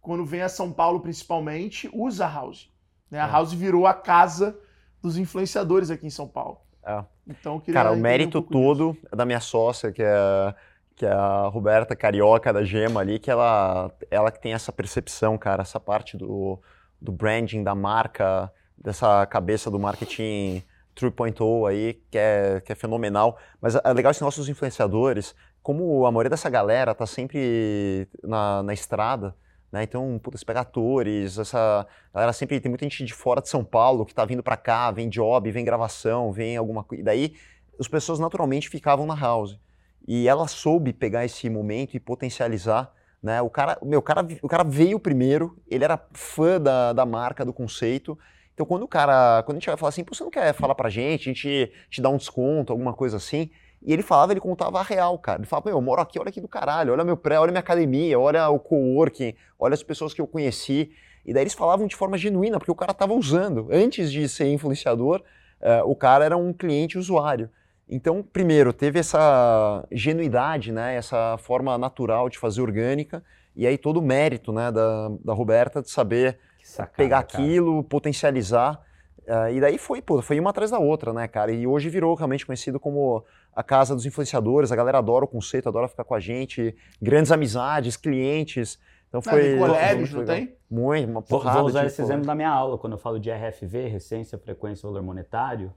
quando vem a São Paulo principalmente, usa a House. né? A É. House virou a casa dos influenciadores aqui em São Paulo. É. Então, eu queria Cara, o mérito um disso. todo é da minha sócia, que é, que é a Roberta Carioca da Gema ali, que ela, ela que tem essa percepção, cara, essa parte do, do branding, da marca, dessa cabeça do marketing 3.0 aí, que é, que é fenomenal. Mas é legal esses nossos influenciadores, como a maioria dessa galera tá sempre na, na estrada, né? Então, puta, você pega atores, essa galera sempre tem muita gente de fora de São Paulo que tá vindo pra cá, vem job, vem gravação, vem alguma coisa. E daí as pessoas naturalmente ficavam na house. E ela soube pegar esse momento e potencializar, né? O cara, meu, o cara, o cara veio primeiro, ele era fã da, da marca, do conceito. Então quando o cara, quando a gente vai falar assim, Pô, você não quer falar pra gente, a gente te dá um desconto, alguma coisa assim. E ele falava, ele contava a real, cara. Ele falava, eu moro aqui, olha aqui do caralho, olha meu pré, olha minha academia, olha o coworking, olha as pessoas que eu conheci. E daí eles falavam de forma genuína, porque o cara estava usando. Antes de ser influenciador, eh, o cara era um cliente usuário. Então, primeiro, teve essa genuidade, né, essa forma natural de fazer orgânica, e aí todo o mérito né, da, da Roberta de saber sacada, pegar cara. aquilo, potencializar. Uh, e daí foi, pô, foi uma atrás da outra, né, cara? E hoje virou realmente conhecido como a casa dos influenciadores. A galera adora o conceito, adora ficar com a gente, grandes amizades, clientes. Então Não, foi. colégios, muito não tem? Muito, uma Vou, porrada. vou usar de esse exemplo na minha aula, quando eu falo de RFV, Recência, Frequência Valor Monetário,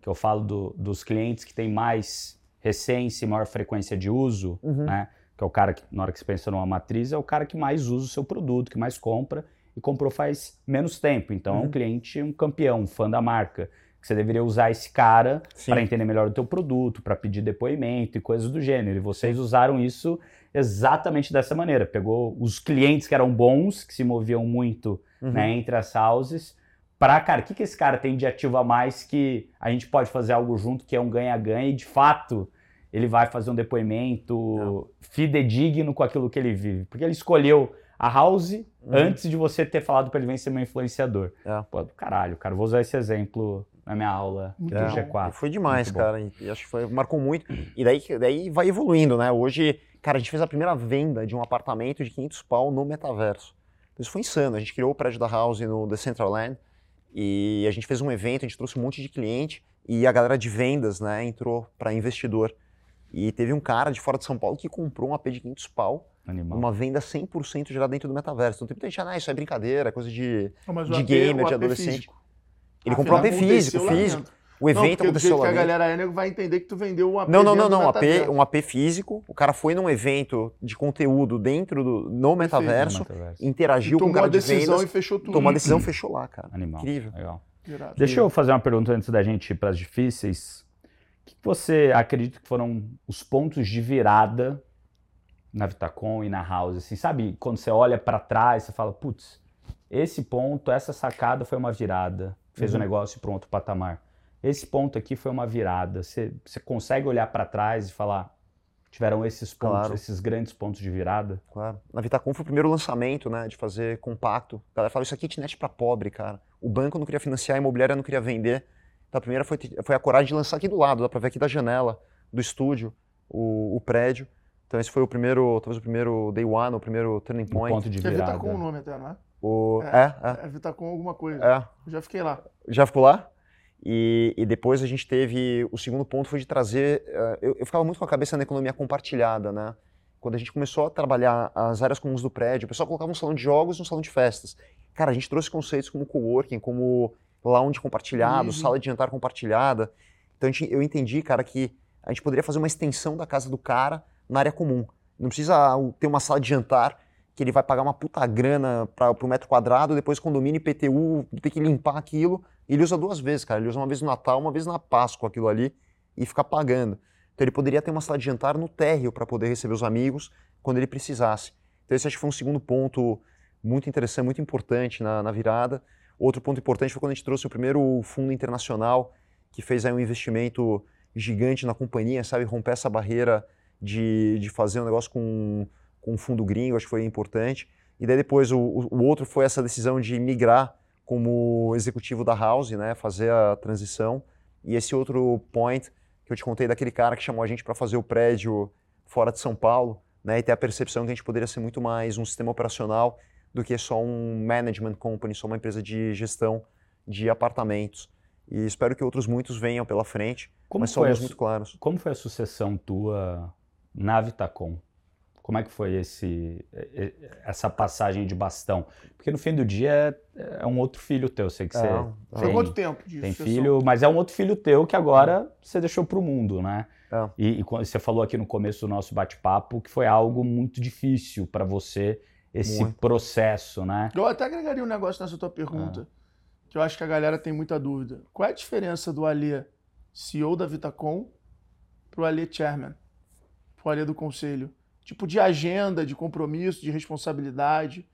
que eu falo do- dos clientes que têm mais recência e maior frequência de uso, Uhum. né? Que é o cara que, na hora que você pensa numa matriz, é o cara que mais usa o seu produto, que mais compra e comprou faz menos tempo. Então é Uhum. um cliente, um campeão, um fã da marca. Que você deveria usar esse cara para entender melhor o teu produto, para pedir depoimento e coisas do gênero. E vocês usaram isso exatamente dessa maneira. Pegou os clientes que eram bons, que se moviam muito Uhum. né, entre as houses, para, cara, o que, que esse cara tem de ativo a mais que a gente pode fazer algo junto que é um ganha-ganha e de fato ele vai fazer um depoimento fidedigno com aquilo que ele vive. Porque ele escolheu a house antes de você ter falado para ele vem ser meu influenciador. É. Pô, caralho, cara, vou usar esse exemplo na minha aula Muito do bom. G4. E foi demais, cara. E, e acho que foi, marcou muito. E daí, daí vai evoluindo, né? Hoje, cara, a gente fez a primeira venda de um apartamento de 500 pau no metaverso. Isso foi insano. A gente criou o prédio da House no Decentraland e a gente fez um evento, a gente trouxe um monte de cliente e a galera de vendas, né, entrou para investidor. E teve um cara de fora de São Paulo que comprou um AP de 500 pau, Animal. uma venda 100% gerada dentro do metaverso. Então tem muita gente, ah, isso é brincadeira, coisa de, Não, de gamer, de adolescente. Ele Ah, comprou um AP físico, físico. O evento não, aconteceu jeito lá que a galera nego vai entender que tu vendeu o AP Não, não, não, não. AP, um AP físico. O cara foi num evento de conteúdo dentro do no metaverso, Metaverso. interagiu com o tomou cara a de decisão vendas, e fechou tudo. tomou a decisão, fechou lá, cara. Animal. Incrível. Legal. Irado. Deixa eu fazer uma pergunta antes da gente ir para as difíceis. O que você acredita que foram os pontos de virada na Vitacom e na House? Assim, sabe, quando você olha para trás, você fala, putz, esse ponto, essa sacada foi uma virada, fez o Uhum. negócio para um outro patamar. Esse ponto aqui foi uma virada. Você, você consegue olhar para trás e falar, tiveram esses pontos, Claro. esses grandes pontos de virada? Claro. Na Vitacom foi o primeiro lançamento, né, de fazer compacto. A galera fala, isso aqui é kitnet para pobre, cara. O banco não queria financiar, a imobiliária não queria vender. Então a primeira foi, foi a coragem de lançar aqui do lado, dá pra ver aqui da janela do estúdio, o, o prédio. Então esse foi o primeiro, talvez o primeiro day one, o primeiro turning Um point. ponto de Que é virada. Vitacom o nome até, não é? O, É. é, É Vitacom alguma coisa. é, é. Eu já fiquei lá. já ficou lá. E, e depois a gente teve. O segundo ponto foi de trazer. eh, eu, eu ficava muito com a cabeça na economia compartilhada, né? Quando a gente começou a trabalhar as áreas comuns do prédio, o pessoal colocava um salão de jogos e um salão de festas. Cara, a gente trouxe conceitos como coworking, como lounge compartilhado, Uhum. sala de jantar compartilhada. Então a gente- eu entendi, cara, que a gente poderia fazer uma extensão da casa do cara na área comum. Não precisa ter uma sala de jantar que ele vai pagar uma puta grana para o metro quadrado, depois condomínio IPTU, ter que limpar aquilo. Ele usa duas vezes, cara. Ele usa uma vez no Natal, uma vez na Páscoa, aquilo ali, e fica pagando. Então ele poderia ter uma sala de jantar no térreo para poder receber os amigos quando ele precisasse. Então esse acho que foi um segundo ponto muito interessante, muito importante na, na virada. Outro ponto importante foi quando a gente trouxe o primeiro fundo internacional que fez aí um investimento gigante na companhia, sabe, romper essa barreira de, de fazer um negócio com, com um fundo gringo, acho que foi importante. E daí depois o, o outro foi essa decisão de migrar como executivo da House, né, fazer a transição. E esse outro point que eu te contei daquele cara que chamou a gente para fazer o prédio fora de São Paulo, né, e ter a percepção que a gente poderia ser muito mais um sistema operacional do que só um management company, só uma empresa de gestão de apartamentos. E espero que outros muitos venham pela frente, Como mas a su- muito claros. como foi a sucessão tua na Vitacom? Como é que foi esse, essa passagem de bastão? Porque no fim do dia é, é um outro filho teu, sei que você É, Foi tem, quanto tempo de tem filho, mas é um outro filho teu que agora você deixou pro mundo, né? É. E, e você falou aqui no começo do nosso bate-papo que foi algo muito difícil para você esse Muito. processo, né? Eu até agregaria um negócio nessa tua pergunta, que eu acho que a galera tem muita dúvida. Qual é a diferença do Alê CEO da Vitacom pro Alê Chairman, Alê do Conselho? Tipo de agenda, de compromisso, de responsabilidade.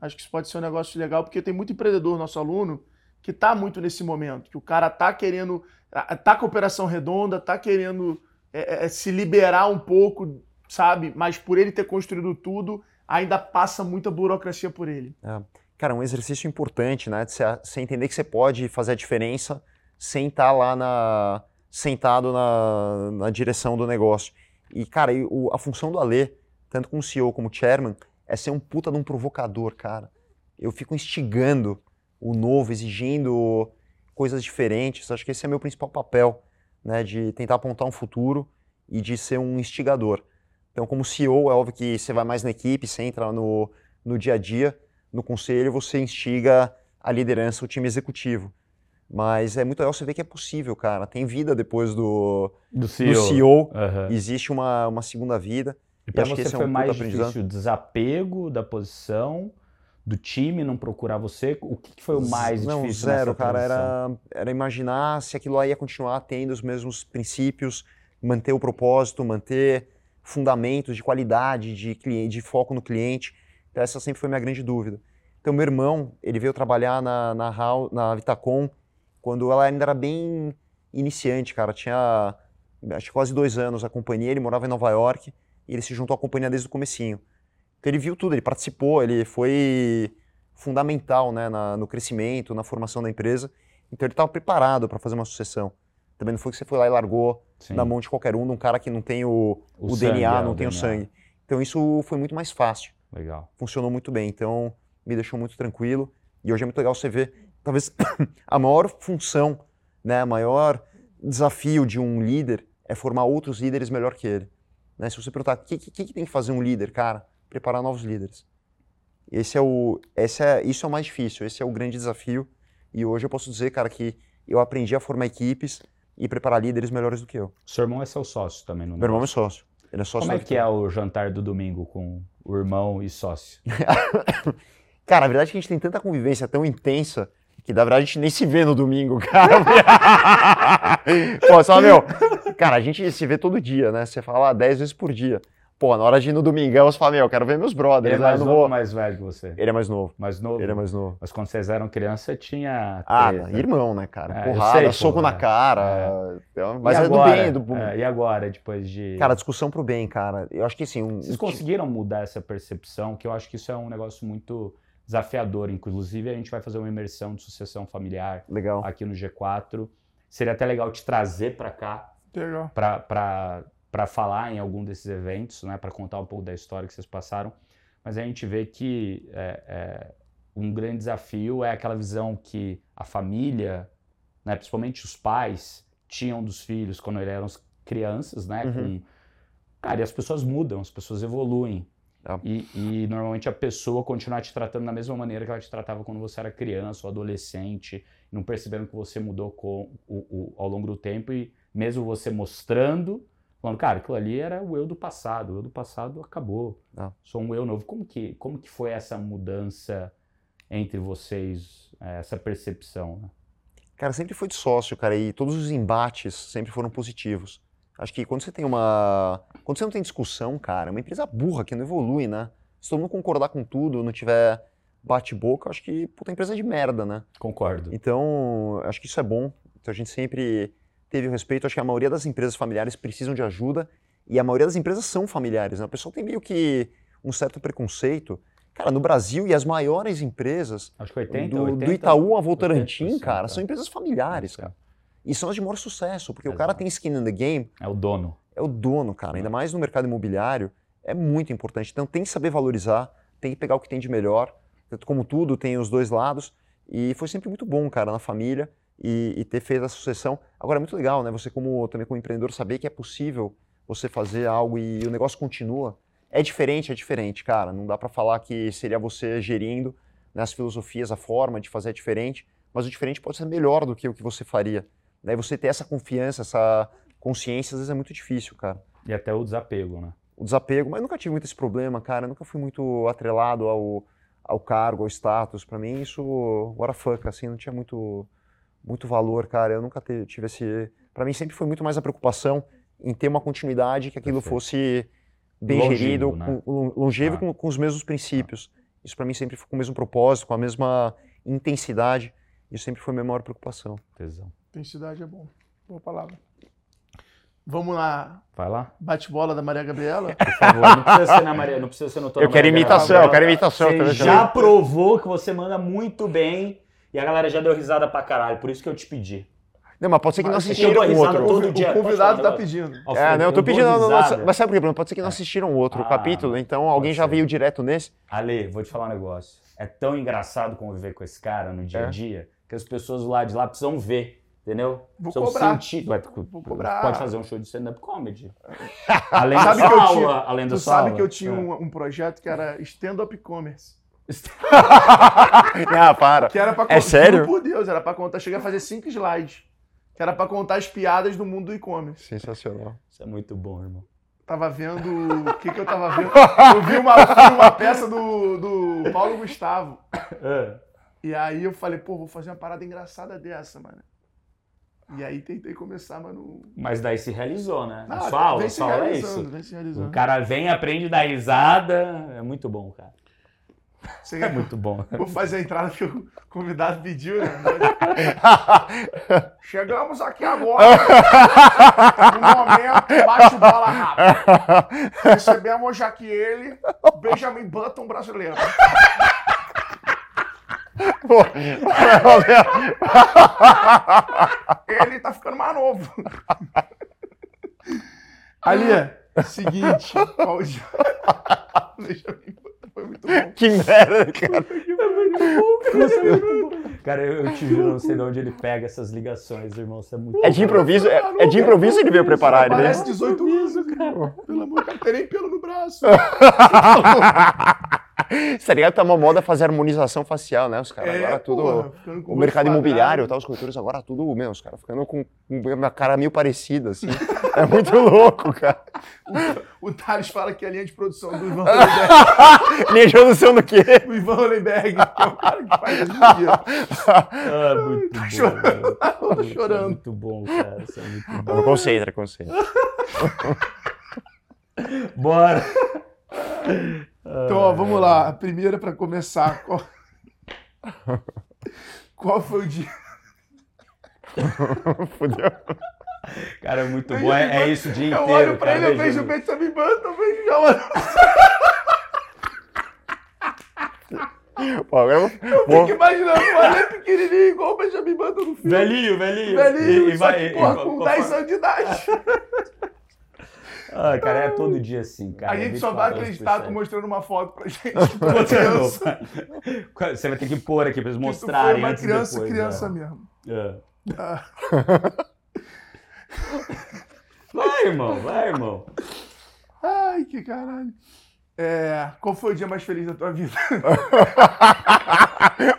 Acho que isso pode ser um negócio legal, porque tem muito empreendedor, nosso aluno, que tá muito nesse momento, que o cara tá querendo, tá com a operação redonda, tá querendo é, é, se liberar um pouco, sabe? Mas por ele ter construído tudo, ainda passa muita burocracia por ele. Cara, é um exercício importante, né? De você, entender que você pode fazer a diferença sem estar lá na, sentado na, na direção do negócio. E, cara, e o- a função do Alê, tanto como CEO como chairman, é ser um puta de um provocador, cara. eu fico instigando o novo, exigindo coisas diferentes. Acho que esse é meu principal papel, né, de tentar apontar um futuro e de ser um instigador. Então, como CEO, é óbvio que você vai mais na equipe, você entra no, no dia a dia, no conselho, você instiga a liderança, o time executivo. Mas é muito legal você ver que é possível, cara. Tem vida depois do, Do CEO. do CEO. Aham. Existe uma, uma segunda vida. E que você é um foi puta mais aprendizado. difícil o desapego da posição, do time não procurar você? O que, foi o mais Não, difícil zero, nessa cara. Era, era imaginar se aquilo lá ia continuar tendo os mesmos princípios, manter o propósito, manter fundamentos de qualidade, de, cliente, de foco no cliente. Então, essa sempre foi minha grande dúvida. Então, meu irmão, ele veio trabalhar na, na, na Vitacom quando ela ainda era bem iniciante, cara. Tinha acho quase dois anos a companhia, ele morava em Nova York e ele se juntou à companhia desde o comecinho. Então ele viu tudo, ele participou, ele foi fundamental né, na- no crescimento, na formação da empresa. Então ele estava preparado para fazer uma sucessão. Também não foi que você foi lá e largou Sim. na mão de qualquer um, de um cara que não tem o, O o, DNA, é, não o tem o DNA. sangue. Então isso foi muito mais fácil Legal. funcionou muito bem. Então, me deixou muito tranquilo. E hoje é muito legal você ver, talvez, a maior função, né, a maior desafio de um líder é formar outros líderes melhor que ele. Né? Se você perguntar, o que, que, que tem que fazer um líder? Cara, preparar novos líderes. Esse é o, esse é, isso é o mais difícil, esse é o grande desafio. E hoje eu posso dizer, cara, que eu aprendi a formar equipes e preparar líderes melhores do que eu. Seu irmão é seu sócio também, não Meu irmão é sócio. Ele é sócio Como é que é o jantar do domingo com o irmão e sócio? Cara, a verdade é que a gente tem tanta convivência tão intensa que, na verdade, a gente nem se vê no domingo, cara. Pô, só, meu, cara, a gente se vê todo dia, né? Você fala 10 vezes por dia. Pô, na hora de ir no domingão, você fala, meu, eu quero ver meus brothers, Ele é né? mais não novo ou mais velho que você? Ele é mais novo. Mais novo? Ele é mais novo. Mas quando vocês eram criança, tinha. Ah, treta. irmão, né, cara? É, Porrada, sei, soco na é. cara. Então, Mas e é agora? do bem. Do... É, e agora, depois de. Cara, discussão pro bem, cara. Eu acho que assim. Um... Vocês conseguiram mudar essa percepção? Que eu acho que isso é um negócio muito desafiador. Inclusive, a gente vai fazer uma imersão de sucessão familiar Legal. aqui no G4. Seria até legal te trazer para cá para falar em algum desses eventos, né, para contar um pouco da história que vocês passaram. Mas a gente vê que é, é, um grande desafio é aquela visão que a família, né, principalmente os pais, tinham dos filhos quando eles eram crianças, né? Uhum. Com... Cara, e as pessoas mudam, as pessoas evoluem. É. E, e normalmente a pessoa continua te tratando da mesma maneira que ela te tratava quando você era criança ou adolescente, não percebendo que você mudou com, o, o- ao longo do tempo e mesmo você mostrando, falando, cara, aquilo ali era o eu do passado, o eu do passado acabou, É. sou um eu novo. Como que, como que foi essa mudança entre vocês, eh, essa percepção? né? Cara, sempre foi de sócio, cara, e todos os embates sempre foram positivos. Acho que quando você tem uma. Quando você não tem discussão, cara, é uma empresa burra que não evolui, né? Se todo mundo concordar com tudo, não tiver bate-boca, acho que, puta, empresa é de merda, né? Concordo. Então, acho que isso é bom. Então a gente sempre teve o respeito. Acho que a maioria das empresas familiares precisam de ajuda e a maioria das empresas são familiares. Né? O pessoal tem meio que um certo preconceito. Cara, no Brasil e as maiores empresas, Acho que 80, do, 80, do Itaú a Votorantim, 80%, cara, são empresas familiares, cara. E são as de maior sucesso, porque o cara Exato. tem skin in the game, É o dono. é o dono, cara. Ainda mais no mercado imobiliário, é muito importante. Então tem que saber valorizar, tem que pegar o que tem de melhor. Como tudo, tem os dois lados. E foi sempre muito bom, cara, na família e, e ter feito a sucessão. Agora é muito legal, né? Você como também como empreendedor saber que é possível você fazer algo e o negócio continua. É diferente, é diferente, cara. Não dá pra falar que seria você gerindo né, as filosofias, a forma de fazer é diferente, mas o diferente pode ser melhor do que o que você faria. Daí você ter essa confiança, essa consciência, às vezes é muito difícil, cara. E até o desapego, né? O desapego, mas nunca tive muito esse problema, cara. Eu nunca fui muito atrelado ao, ao cargo, ao status. Pra mim, isso, what the fuck, assim, não tinha muito, muito valor, cara. Eu nunca te- tive esse. Pra mim, sempre foi muito mais a preocupação em ter uma continuidade, que aquilo Perfeito. fosse bem Longevo, gerido, né? com, lon- longevo Ah. com, com os mesmos princípios. Isso pra mim sempre foi com o mesmo propósito, com a mesma intensidade. Isso sempre foi a minha maior preocupação. Tesão. Intensidade é bom. Boa palavra. Vamos lá. Vai lá. Bate-bola da Maria Gabriela? Por favor, não precisa ser na Maria, não precisa ser no Eu quero imitação, Gabriela. eu quero imitação. Você já provou que você manda muito bem e a galera já deu risada pra caralho, por isso que eu te pedi. Não, mas pode ser que não Mas assistiram dou um risada outro. todo dia. O convidado tá negócio? pedindo. É, não, eu tô pedindo. não, não, mas sabe por quê? Bruno? Pode ser que não assistiram outro Ah, capítulo, então alguém já ser. veio direto nesse. Ale, vou te falar um negócio. É tão engraçado conviver com esse cara no dia a É. dia que as pessoas do lado de lá precisam ver, entendeu? Vou precisam cobrar. sentir. Vai, Vou cobrar. Pode fazer um show de stand-up comedy. Além da que eu sua tinha- além da Tu sua sabe que eu tinha É. um, um projeto que era stand-up commerce. Ah, para. Que era pra É sério? Por Deus, era pra contar. Cheguei a fazer cinco slides. Que era pra contar as piadas do mundo do e-commerce. Sensacional. Isso é muito bom, irmão. Tava vendo. O que que eu tava vendo? Eu vi uma, uma peça do, do Paulo Gustavo. É. E aí eu falei, pô, vou fazer uma parada engraçada dessa, mano. E aí tentei começar, mano. Mas daí se realizou, né? Ah, sua aula, sua aula é isso. Vem se O realizando. cara vem, aprende, dá risada. É muito bom, cara. Você É muito bom. Vou fazer a entrada que o convidado pediu, né? Chegamos aqui agora. No momento, bate bola rápido. Recebemos hoje aqui ele, Benjamin Button brasileiro. Pô, Ele tá ficando mais novo. Ali, seguinte. qual o dia- Benjamin Button foi muito bom. que merda, cara. Cara, eu, eu te juro, eu não sei de onde ele pega essas ligações, irmão. Isso é muito É de improviso, é, é de improviso ele veio preparar, ele. Parece 18 anos, cara. Pelo amor de Deus, não tem nem pelo no braço. Tá ligado? Tá uma moda fazer harmonização facial, né? Os caras agora tudo. É, porra, ficando com o o mercado imobiliário, tá, os corretores agora tudo, meu, os caras ficando com uma cara meio parecida, assim. É muito louco, cara. O Thales fala que é a linha de produção do Ivan Hollenberg, Linha de produção do quê? do Ivan Hollenberg, que é o cara que faz dia. Ah, muito bom. chorando, tá Puta, chorando. Muito bom, cara. Isso é muito bom. Não, concentra, concentra. Bora! Então, ó, vamos lá. A primeira pra começar. Qual, Qual foi o dia? Fudeu. Cara, é muito bom. É, é isso o dia Eu inteiro. olho pra cara, ele, eu vejo o Benjamin. Benjamin Button, eu vejo já olho. Pô, eu Eu vou. fico imaginando um Ale pequenininho, igual o Benjamin Button no filme. Velhinho, velhinho. Velhinho, E- e vai- que, porra, e- com co- 10 anos de idade. Ah, cara, é todo dia assim, cara. A gente só vai 24 horas por acreditar tu mostrando uma foto pra gente. Você vai ter que pôr aqui pra eles foi mostrarem uma e criança, depois. criança é. mesmo. É. Ah. Vai, irmão, vai, irmão. Ai, que caralho. É, qual foi o dia mais feliz da tua vida?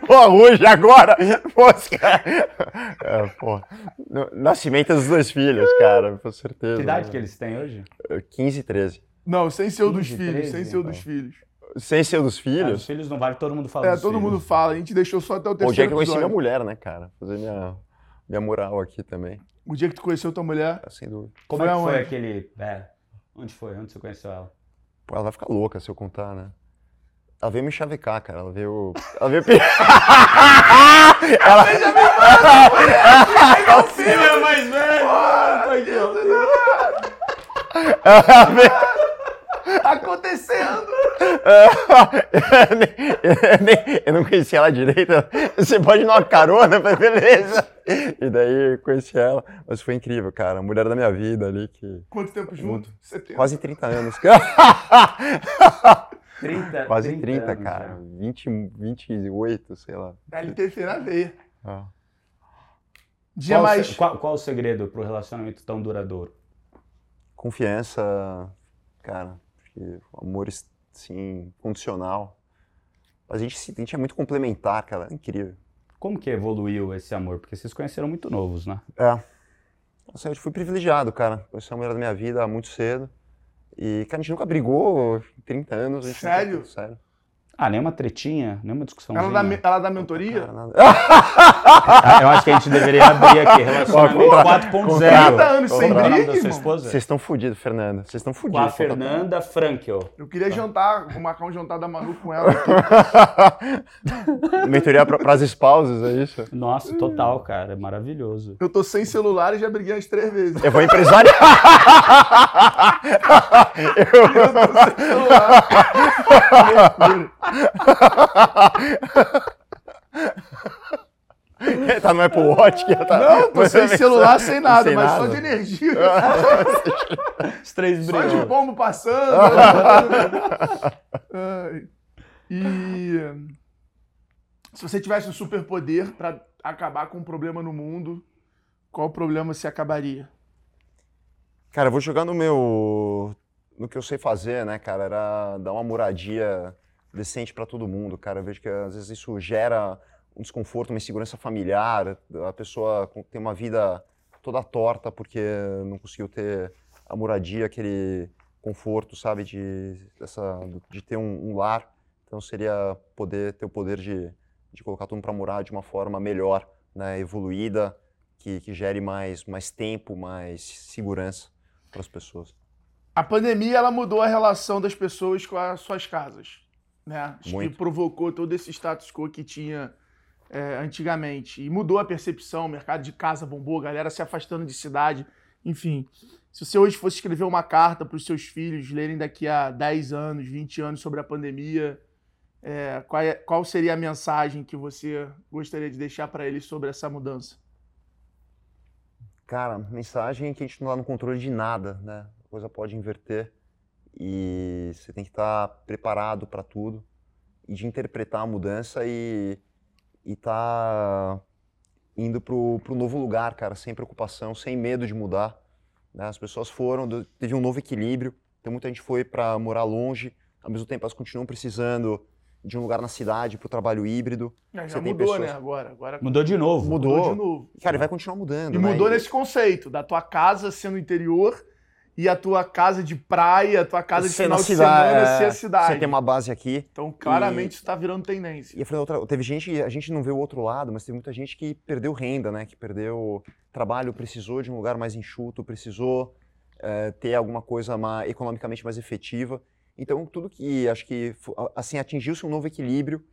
Pô, hoje, agora! Pô, cara... é, pô. Nascimento dos dois filhos, cara, com certeza. Que idade né? que eles têm hoje? 15 e 13. Não, sem ser o dos 15, filhos, 13, sem ser o então. dos filhos. Sem ser o dos Ah, os filhos. filhos não vale, todo mundo fala É, todo filhos. mundo fala, a gente deixou só até o Pô, o dia terceiro que eu conheci minha mulher, né, cara? Fazer minha, minha moral aqui também. O dia que tu conheceu tua mulher, Sem dúvida. Como Foi é que foi aquele... É, onde foi? Onde você conheceu ela? Pô, ela vai ficar louca se eu contar, né? Ela veio me chavecar, cara. Ela veio. Ela veio. pe- ela... Ele é mais velho! ela veio... acontecendo! eu, nem- eu não conhecia ela direito. Você pode dar uma carona? Falei, beleza. E daí eu conheci ela. Mas foi incrível, cara. A mulher da minha vida ali, que. Quanto tempo junto? 70. Quase 30 anos. 30, Quase 30, anos, cara. né? 20, 28, sei lá. LTC na veia. Ah. Dia Qual, o mais. qual, qual o segredo pro relacionamento tão duradouro? Confiança, cara. Acho que o amor, assim, condicional. A gente, se- a gente é muito complementar, cara. É incrível. Como que evoluiu esse amor? Porque vocês conheceram muito novos, né? É. Nossa, eu fui privilegiado, cara. Conheci a mulher da minha vida muito cedo. E, cara, a gente nunca brigou em 30 anos. A gente nunca- Sério? Ah, nenhuma tretinha, nenhuma discussão. Ela dá, ela dá mentoria? Ah, eu acho que a gente deveria abrir aqui, relacionamento Ó, contra- 4.0. 30 anos sem briga? Vocês estão fodidos, Fernanda. Vocês estão Com fodidos. a Fernanda Frankel. Eu queria jantar, vou marcar um jantar da Manu com ela aqui. Mentoria para as esposas, é isso? Nossa, total, cara. É maravilhoso. Eu tô sem celular e já briguei umas três vezes. Eu vou empresariar. Eu tô sem celular. Loucura. tá no Apple Watch. Que tá... Não, tô sem celular, sem nada, sem mas nada. só de energia. Os três brilhos. Só de pombo passando. e se você tivesse um superpoder para acabar com um problema no mundo, qual problema se acabaria? Cara, eu vou jogar no meu. no que eu sei fazer, né, cara? Era dar uma moradia decente para todo mundo, cara. Eu vejo que às vezes isso gera um desconforto, uma insegurança familiar. A pessoa tem uma vida toda torta porque não conseguiu ter a moradia, aquele conforto, sabe, de, dessa, de ter um, um lar. Então seria poder ter o poder de, de colocar tudo para morar de uma forma melhor, né, evoluída, que, que gere mais, mais tempo, mais segurança para as pessoas. A pandemia ela mudou a relação das pessoas com as suas casas, né? Muito. que provocou todo esse status quo que tinha é, antigamente e mudou a percepção. O mercado de casa bombou, a galera se afastando de cidade, enfim. Se você hoje fosse escrever uma carta para os seus filhos lerem daqui a 10 anos, 20 anos sobre a pandemia, é, qual, é, qual seria a mensagem que você gostaria de deixar para eles sobre essa mudança? Cara, mensagem é que a gente não está no controle de nada, né? A coisa pode inverter e você tem que estar tá preparado para tudo e de interpretar a mudança e estar tá indo para o novo lugar, cara, sem preocupação, sem medo de mudar. Né? As pessoas foram, teve um novo equilíbrio, então muita gente foi para morar longe, ao mesmo tempo elas continuam precisando de um lugar na cidade para o trabalho híbrido. É, já mudou, pessoas... né? Agora, agora. Mudou de novo. Mudou. mudou de novo. Cara, e vai continuar mudando. E né? mudou nesse conceito da tua casa sendo interior e a tua casa de praia, a tua casa de ser final de cidade, semana é... ser a cidade. Você tem uma base aqui. Então, claramente, e... isso está virando tendência. E falei, outra... teve gente, a gente não vê o outro lado, mas teve muita gente que perdeu renda, né? Que perdeu trabalho, precisou de um lugar mais enxuto, precisou é, ter alguma coisa mais, economicamente mais efetiva. Então, tudo que acho que assim atingiu-se um novo equilíbrio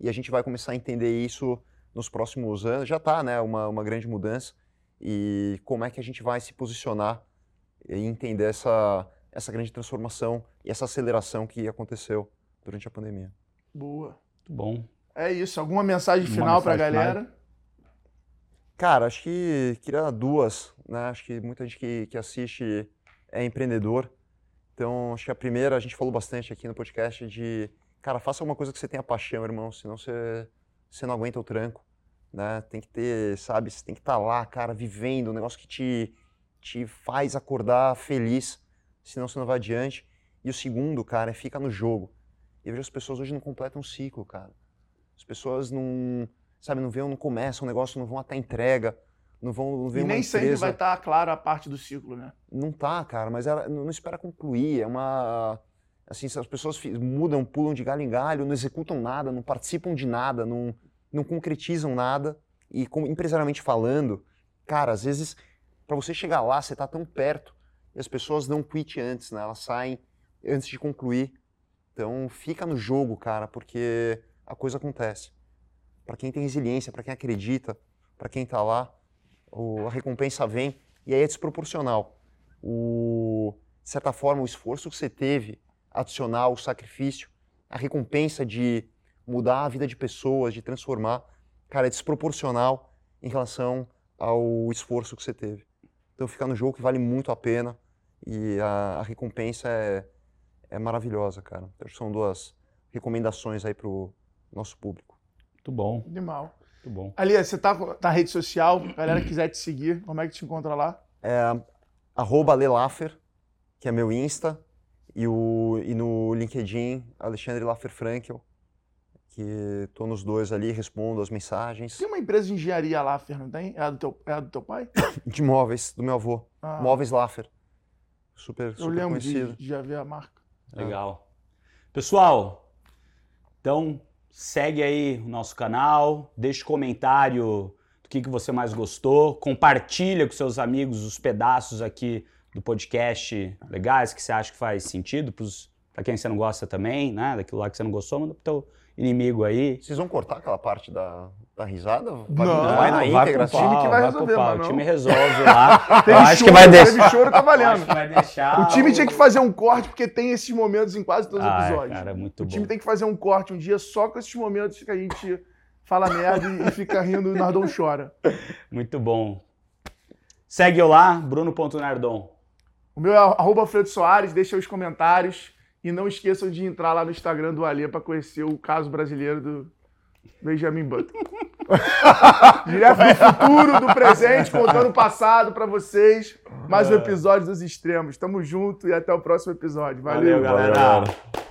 e a gente vai começar a entender isso nos próximos anos. Já está, né, uma, uma grande mudança e como é que a gente vai se posicionar e entender essa essa grande transformação e essa aceleração que aconteceu durante a pandemia. Boa. Muito bom. É isso. Alguma mensagem final para a galera? Final? Cara, acho que queria duas, né? Acho que muita gente que, que assiste é empreendedor então, acho que a primeira, a gente falou bastante aqui no podcast de, cara, faça alguma coisa que você tenha paixão, irmão, senão você, você não aguenta o tranco, né? Tem que ter, sabe, você tem que estar tá lá, cara, vivendo, um negócio que te, te faz acordar feliz, senão você não vai adiante. E o segundo, cara, é fica no jogo. Eu vejo as pessoas hoje não completam um ciclo, cara. As pessoas não, sabe, não vêem, não começam o negócio, não vão até a entrega não vão não ver e nem sempre vai estar tá claro a parte do ciclo, né? Não tá, cara, mas ela não espera concluir. É uma. Assim, as pessoas mudam, pulam de galho em galho, não executam nada, não participam de nada, não, não concretizam nada. E como, empresarialmente falando, cara, às vezes, para você chegar lá, você está tão perto e as pessoas não quit antes, né? Elas saem antes de concluir. Então, fica no jogo, cara, porque a coisa acontece. Para quem tem resiliência, para quem acredita, para quem está lá, o, a recompensa vem e aí é desproporcional. O, de certa forma, o esforço que você teve, adicional, o sacrifício, a recompensa de mudar a vida de pessoas, de transformar, cara, é desproporcional em relação ao esforço que você teve. Então ficar no jogo que vale muito a pena e a, a recompensa é, é maravilhosa, cara. Então, são duas recomendações aí para o nosso público. Muito bom. De mal. Muito bom. Ali, você tá na tá rede social, a galera quiser te seguir, como é que te encontra lá? É arroba Lelaffer, que é meu Insta, e, o, e no LinkedIn, Alexandre Laffer Frankel, que tô nos dois ali, respondo as mensagens. Tem uma empresa de engenharia Laffer, não tem? É a do teu, é a do teu pai? De móveis, do meu avô. Ah. Móveis Laffer. Super, super Eu lembro conhecido. de, de já ver a marca. Legal. Pessoal, então segue aí o nosso canal, deixe comentário do que, que você mais gostou, compartilha com seus amigos os pedaços aqui do podcast legais que você acha que faz sentido para quem você não gosta também, né? Daquilo lá que você não gostou, manda pro teu inimigo aí. Vocês vão cortar aquela parte da, da risada? Vai, não, vai na íntegra. O time que vai, resolver, mano. O time resolve lá. eu acho choro, que vai deixar. Teve choro, tá valendo. o time tinha que fazer um corte, porque tem esses momentos em quase todos os episódios. Cara, muito o bom. time tem que fazer um corte um dia só com esses momentos que a gente fala merda e, fica rindo e o Nardon chora. Muito bom. Segue eu lá, bruno.nardon. O meu é arroba Alfredo Soares, deixa os comentários e não esqueçam de entrar lá no Instagram do Alê para conhecer o caso brasileiro do Benjamin Button. Direto do futuro, do presente, contando o passado para vocês. Mais um episódio dos extremos. Tamo junto e até o próximo episódio. Valeu, Valeu galera. Valeu, galera.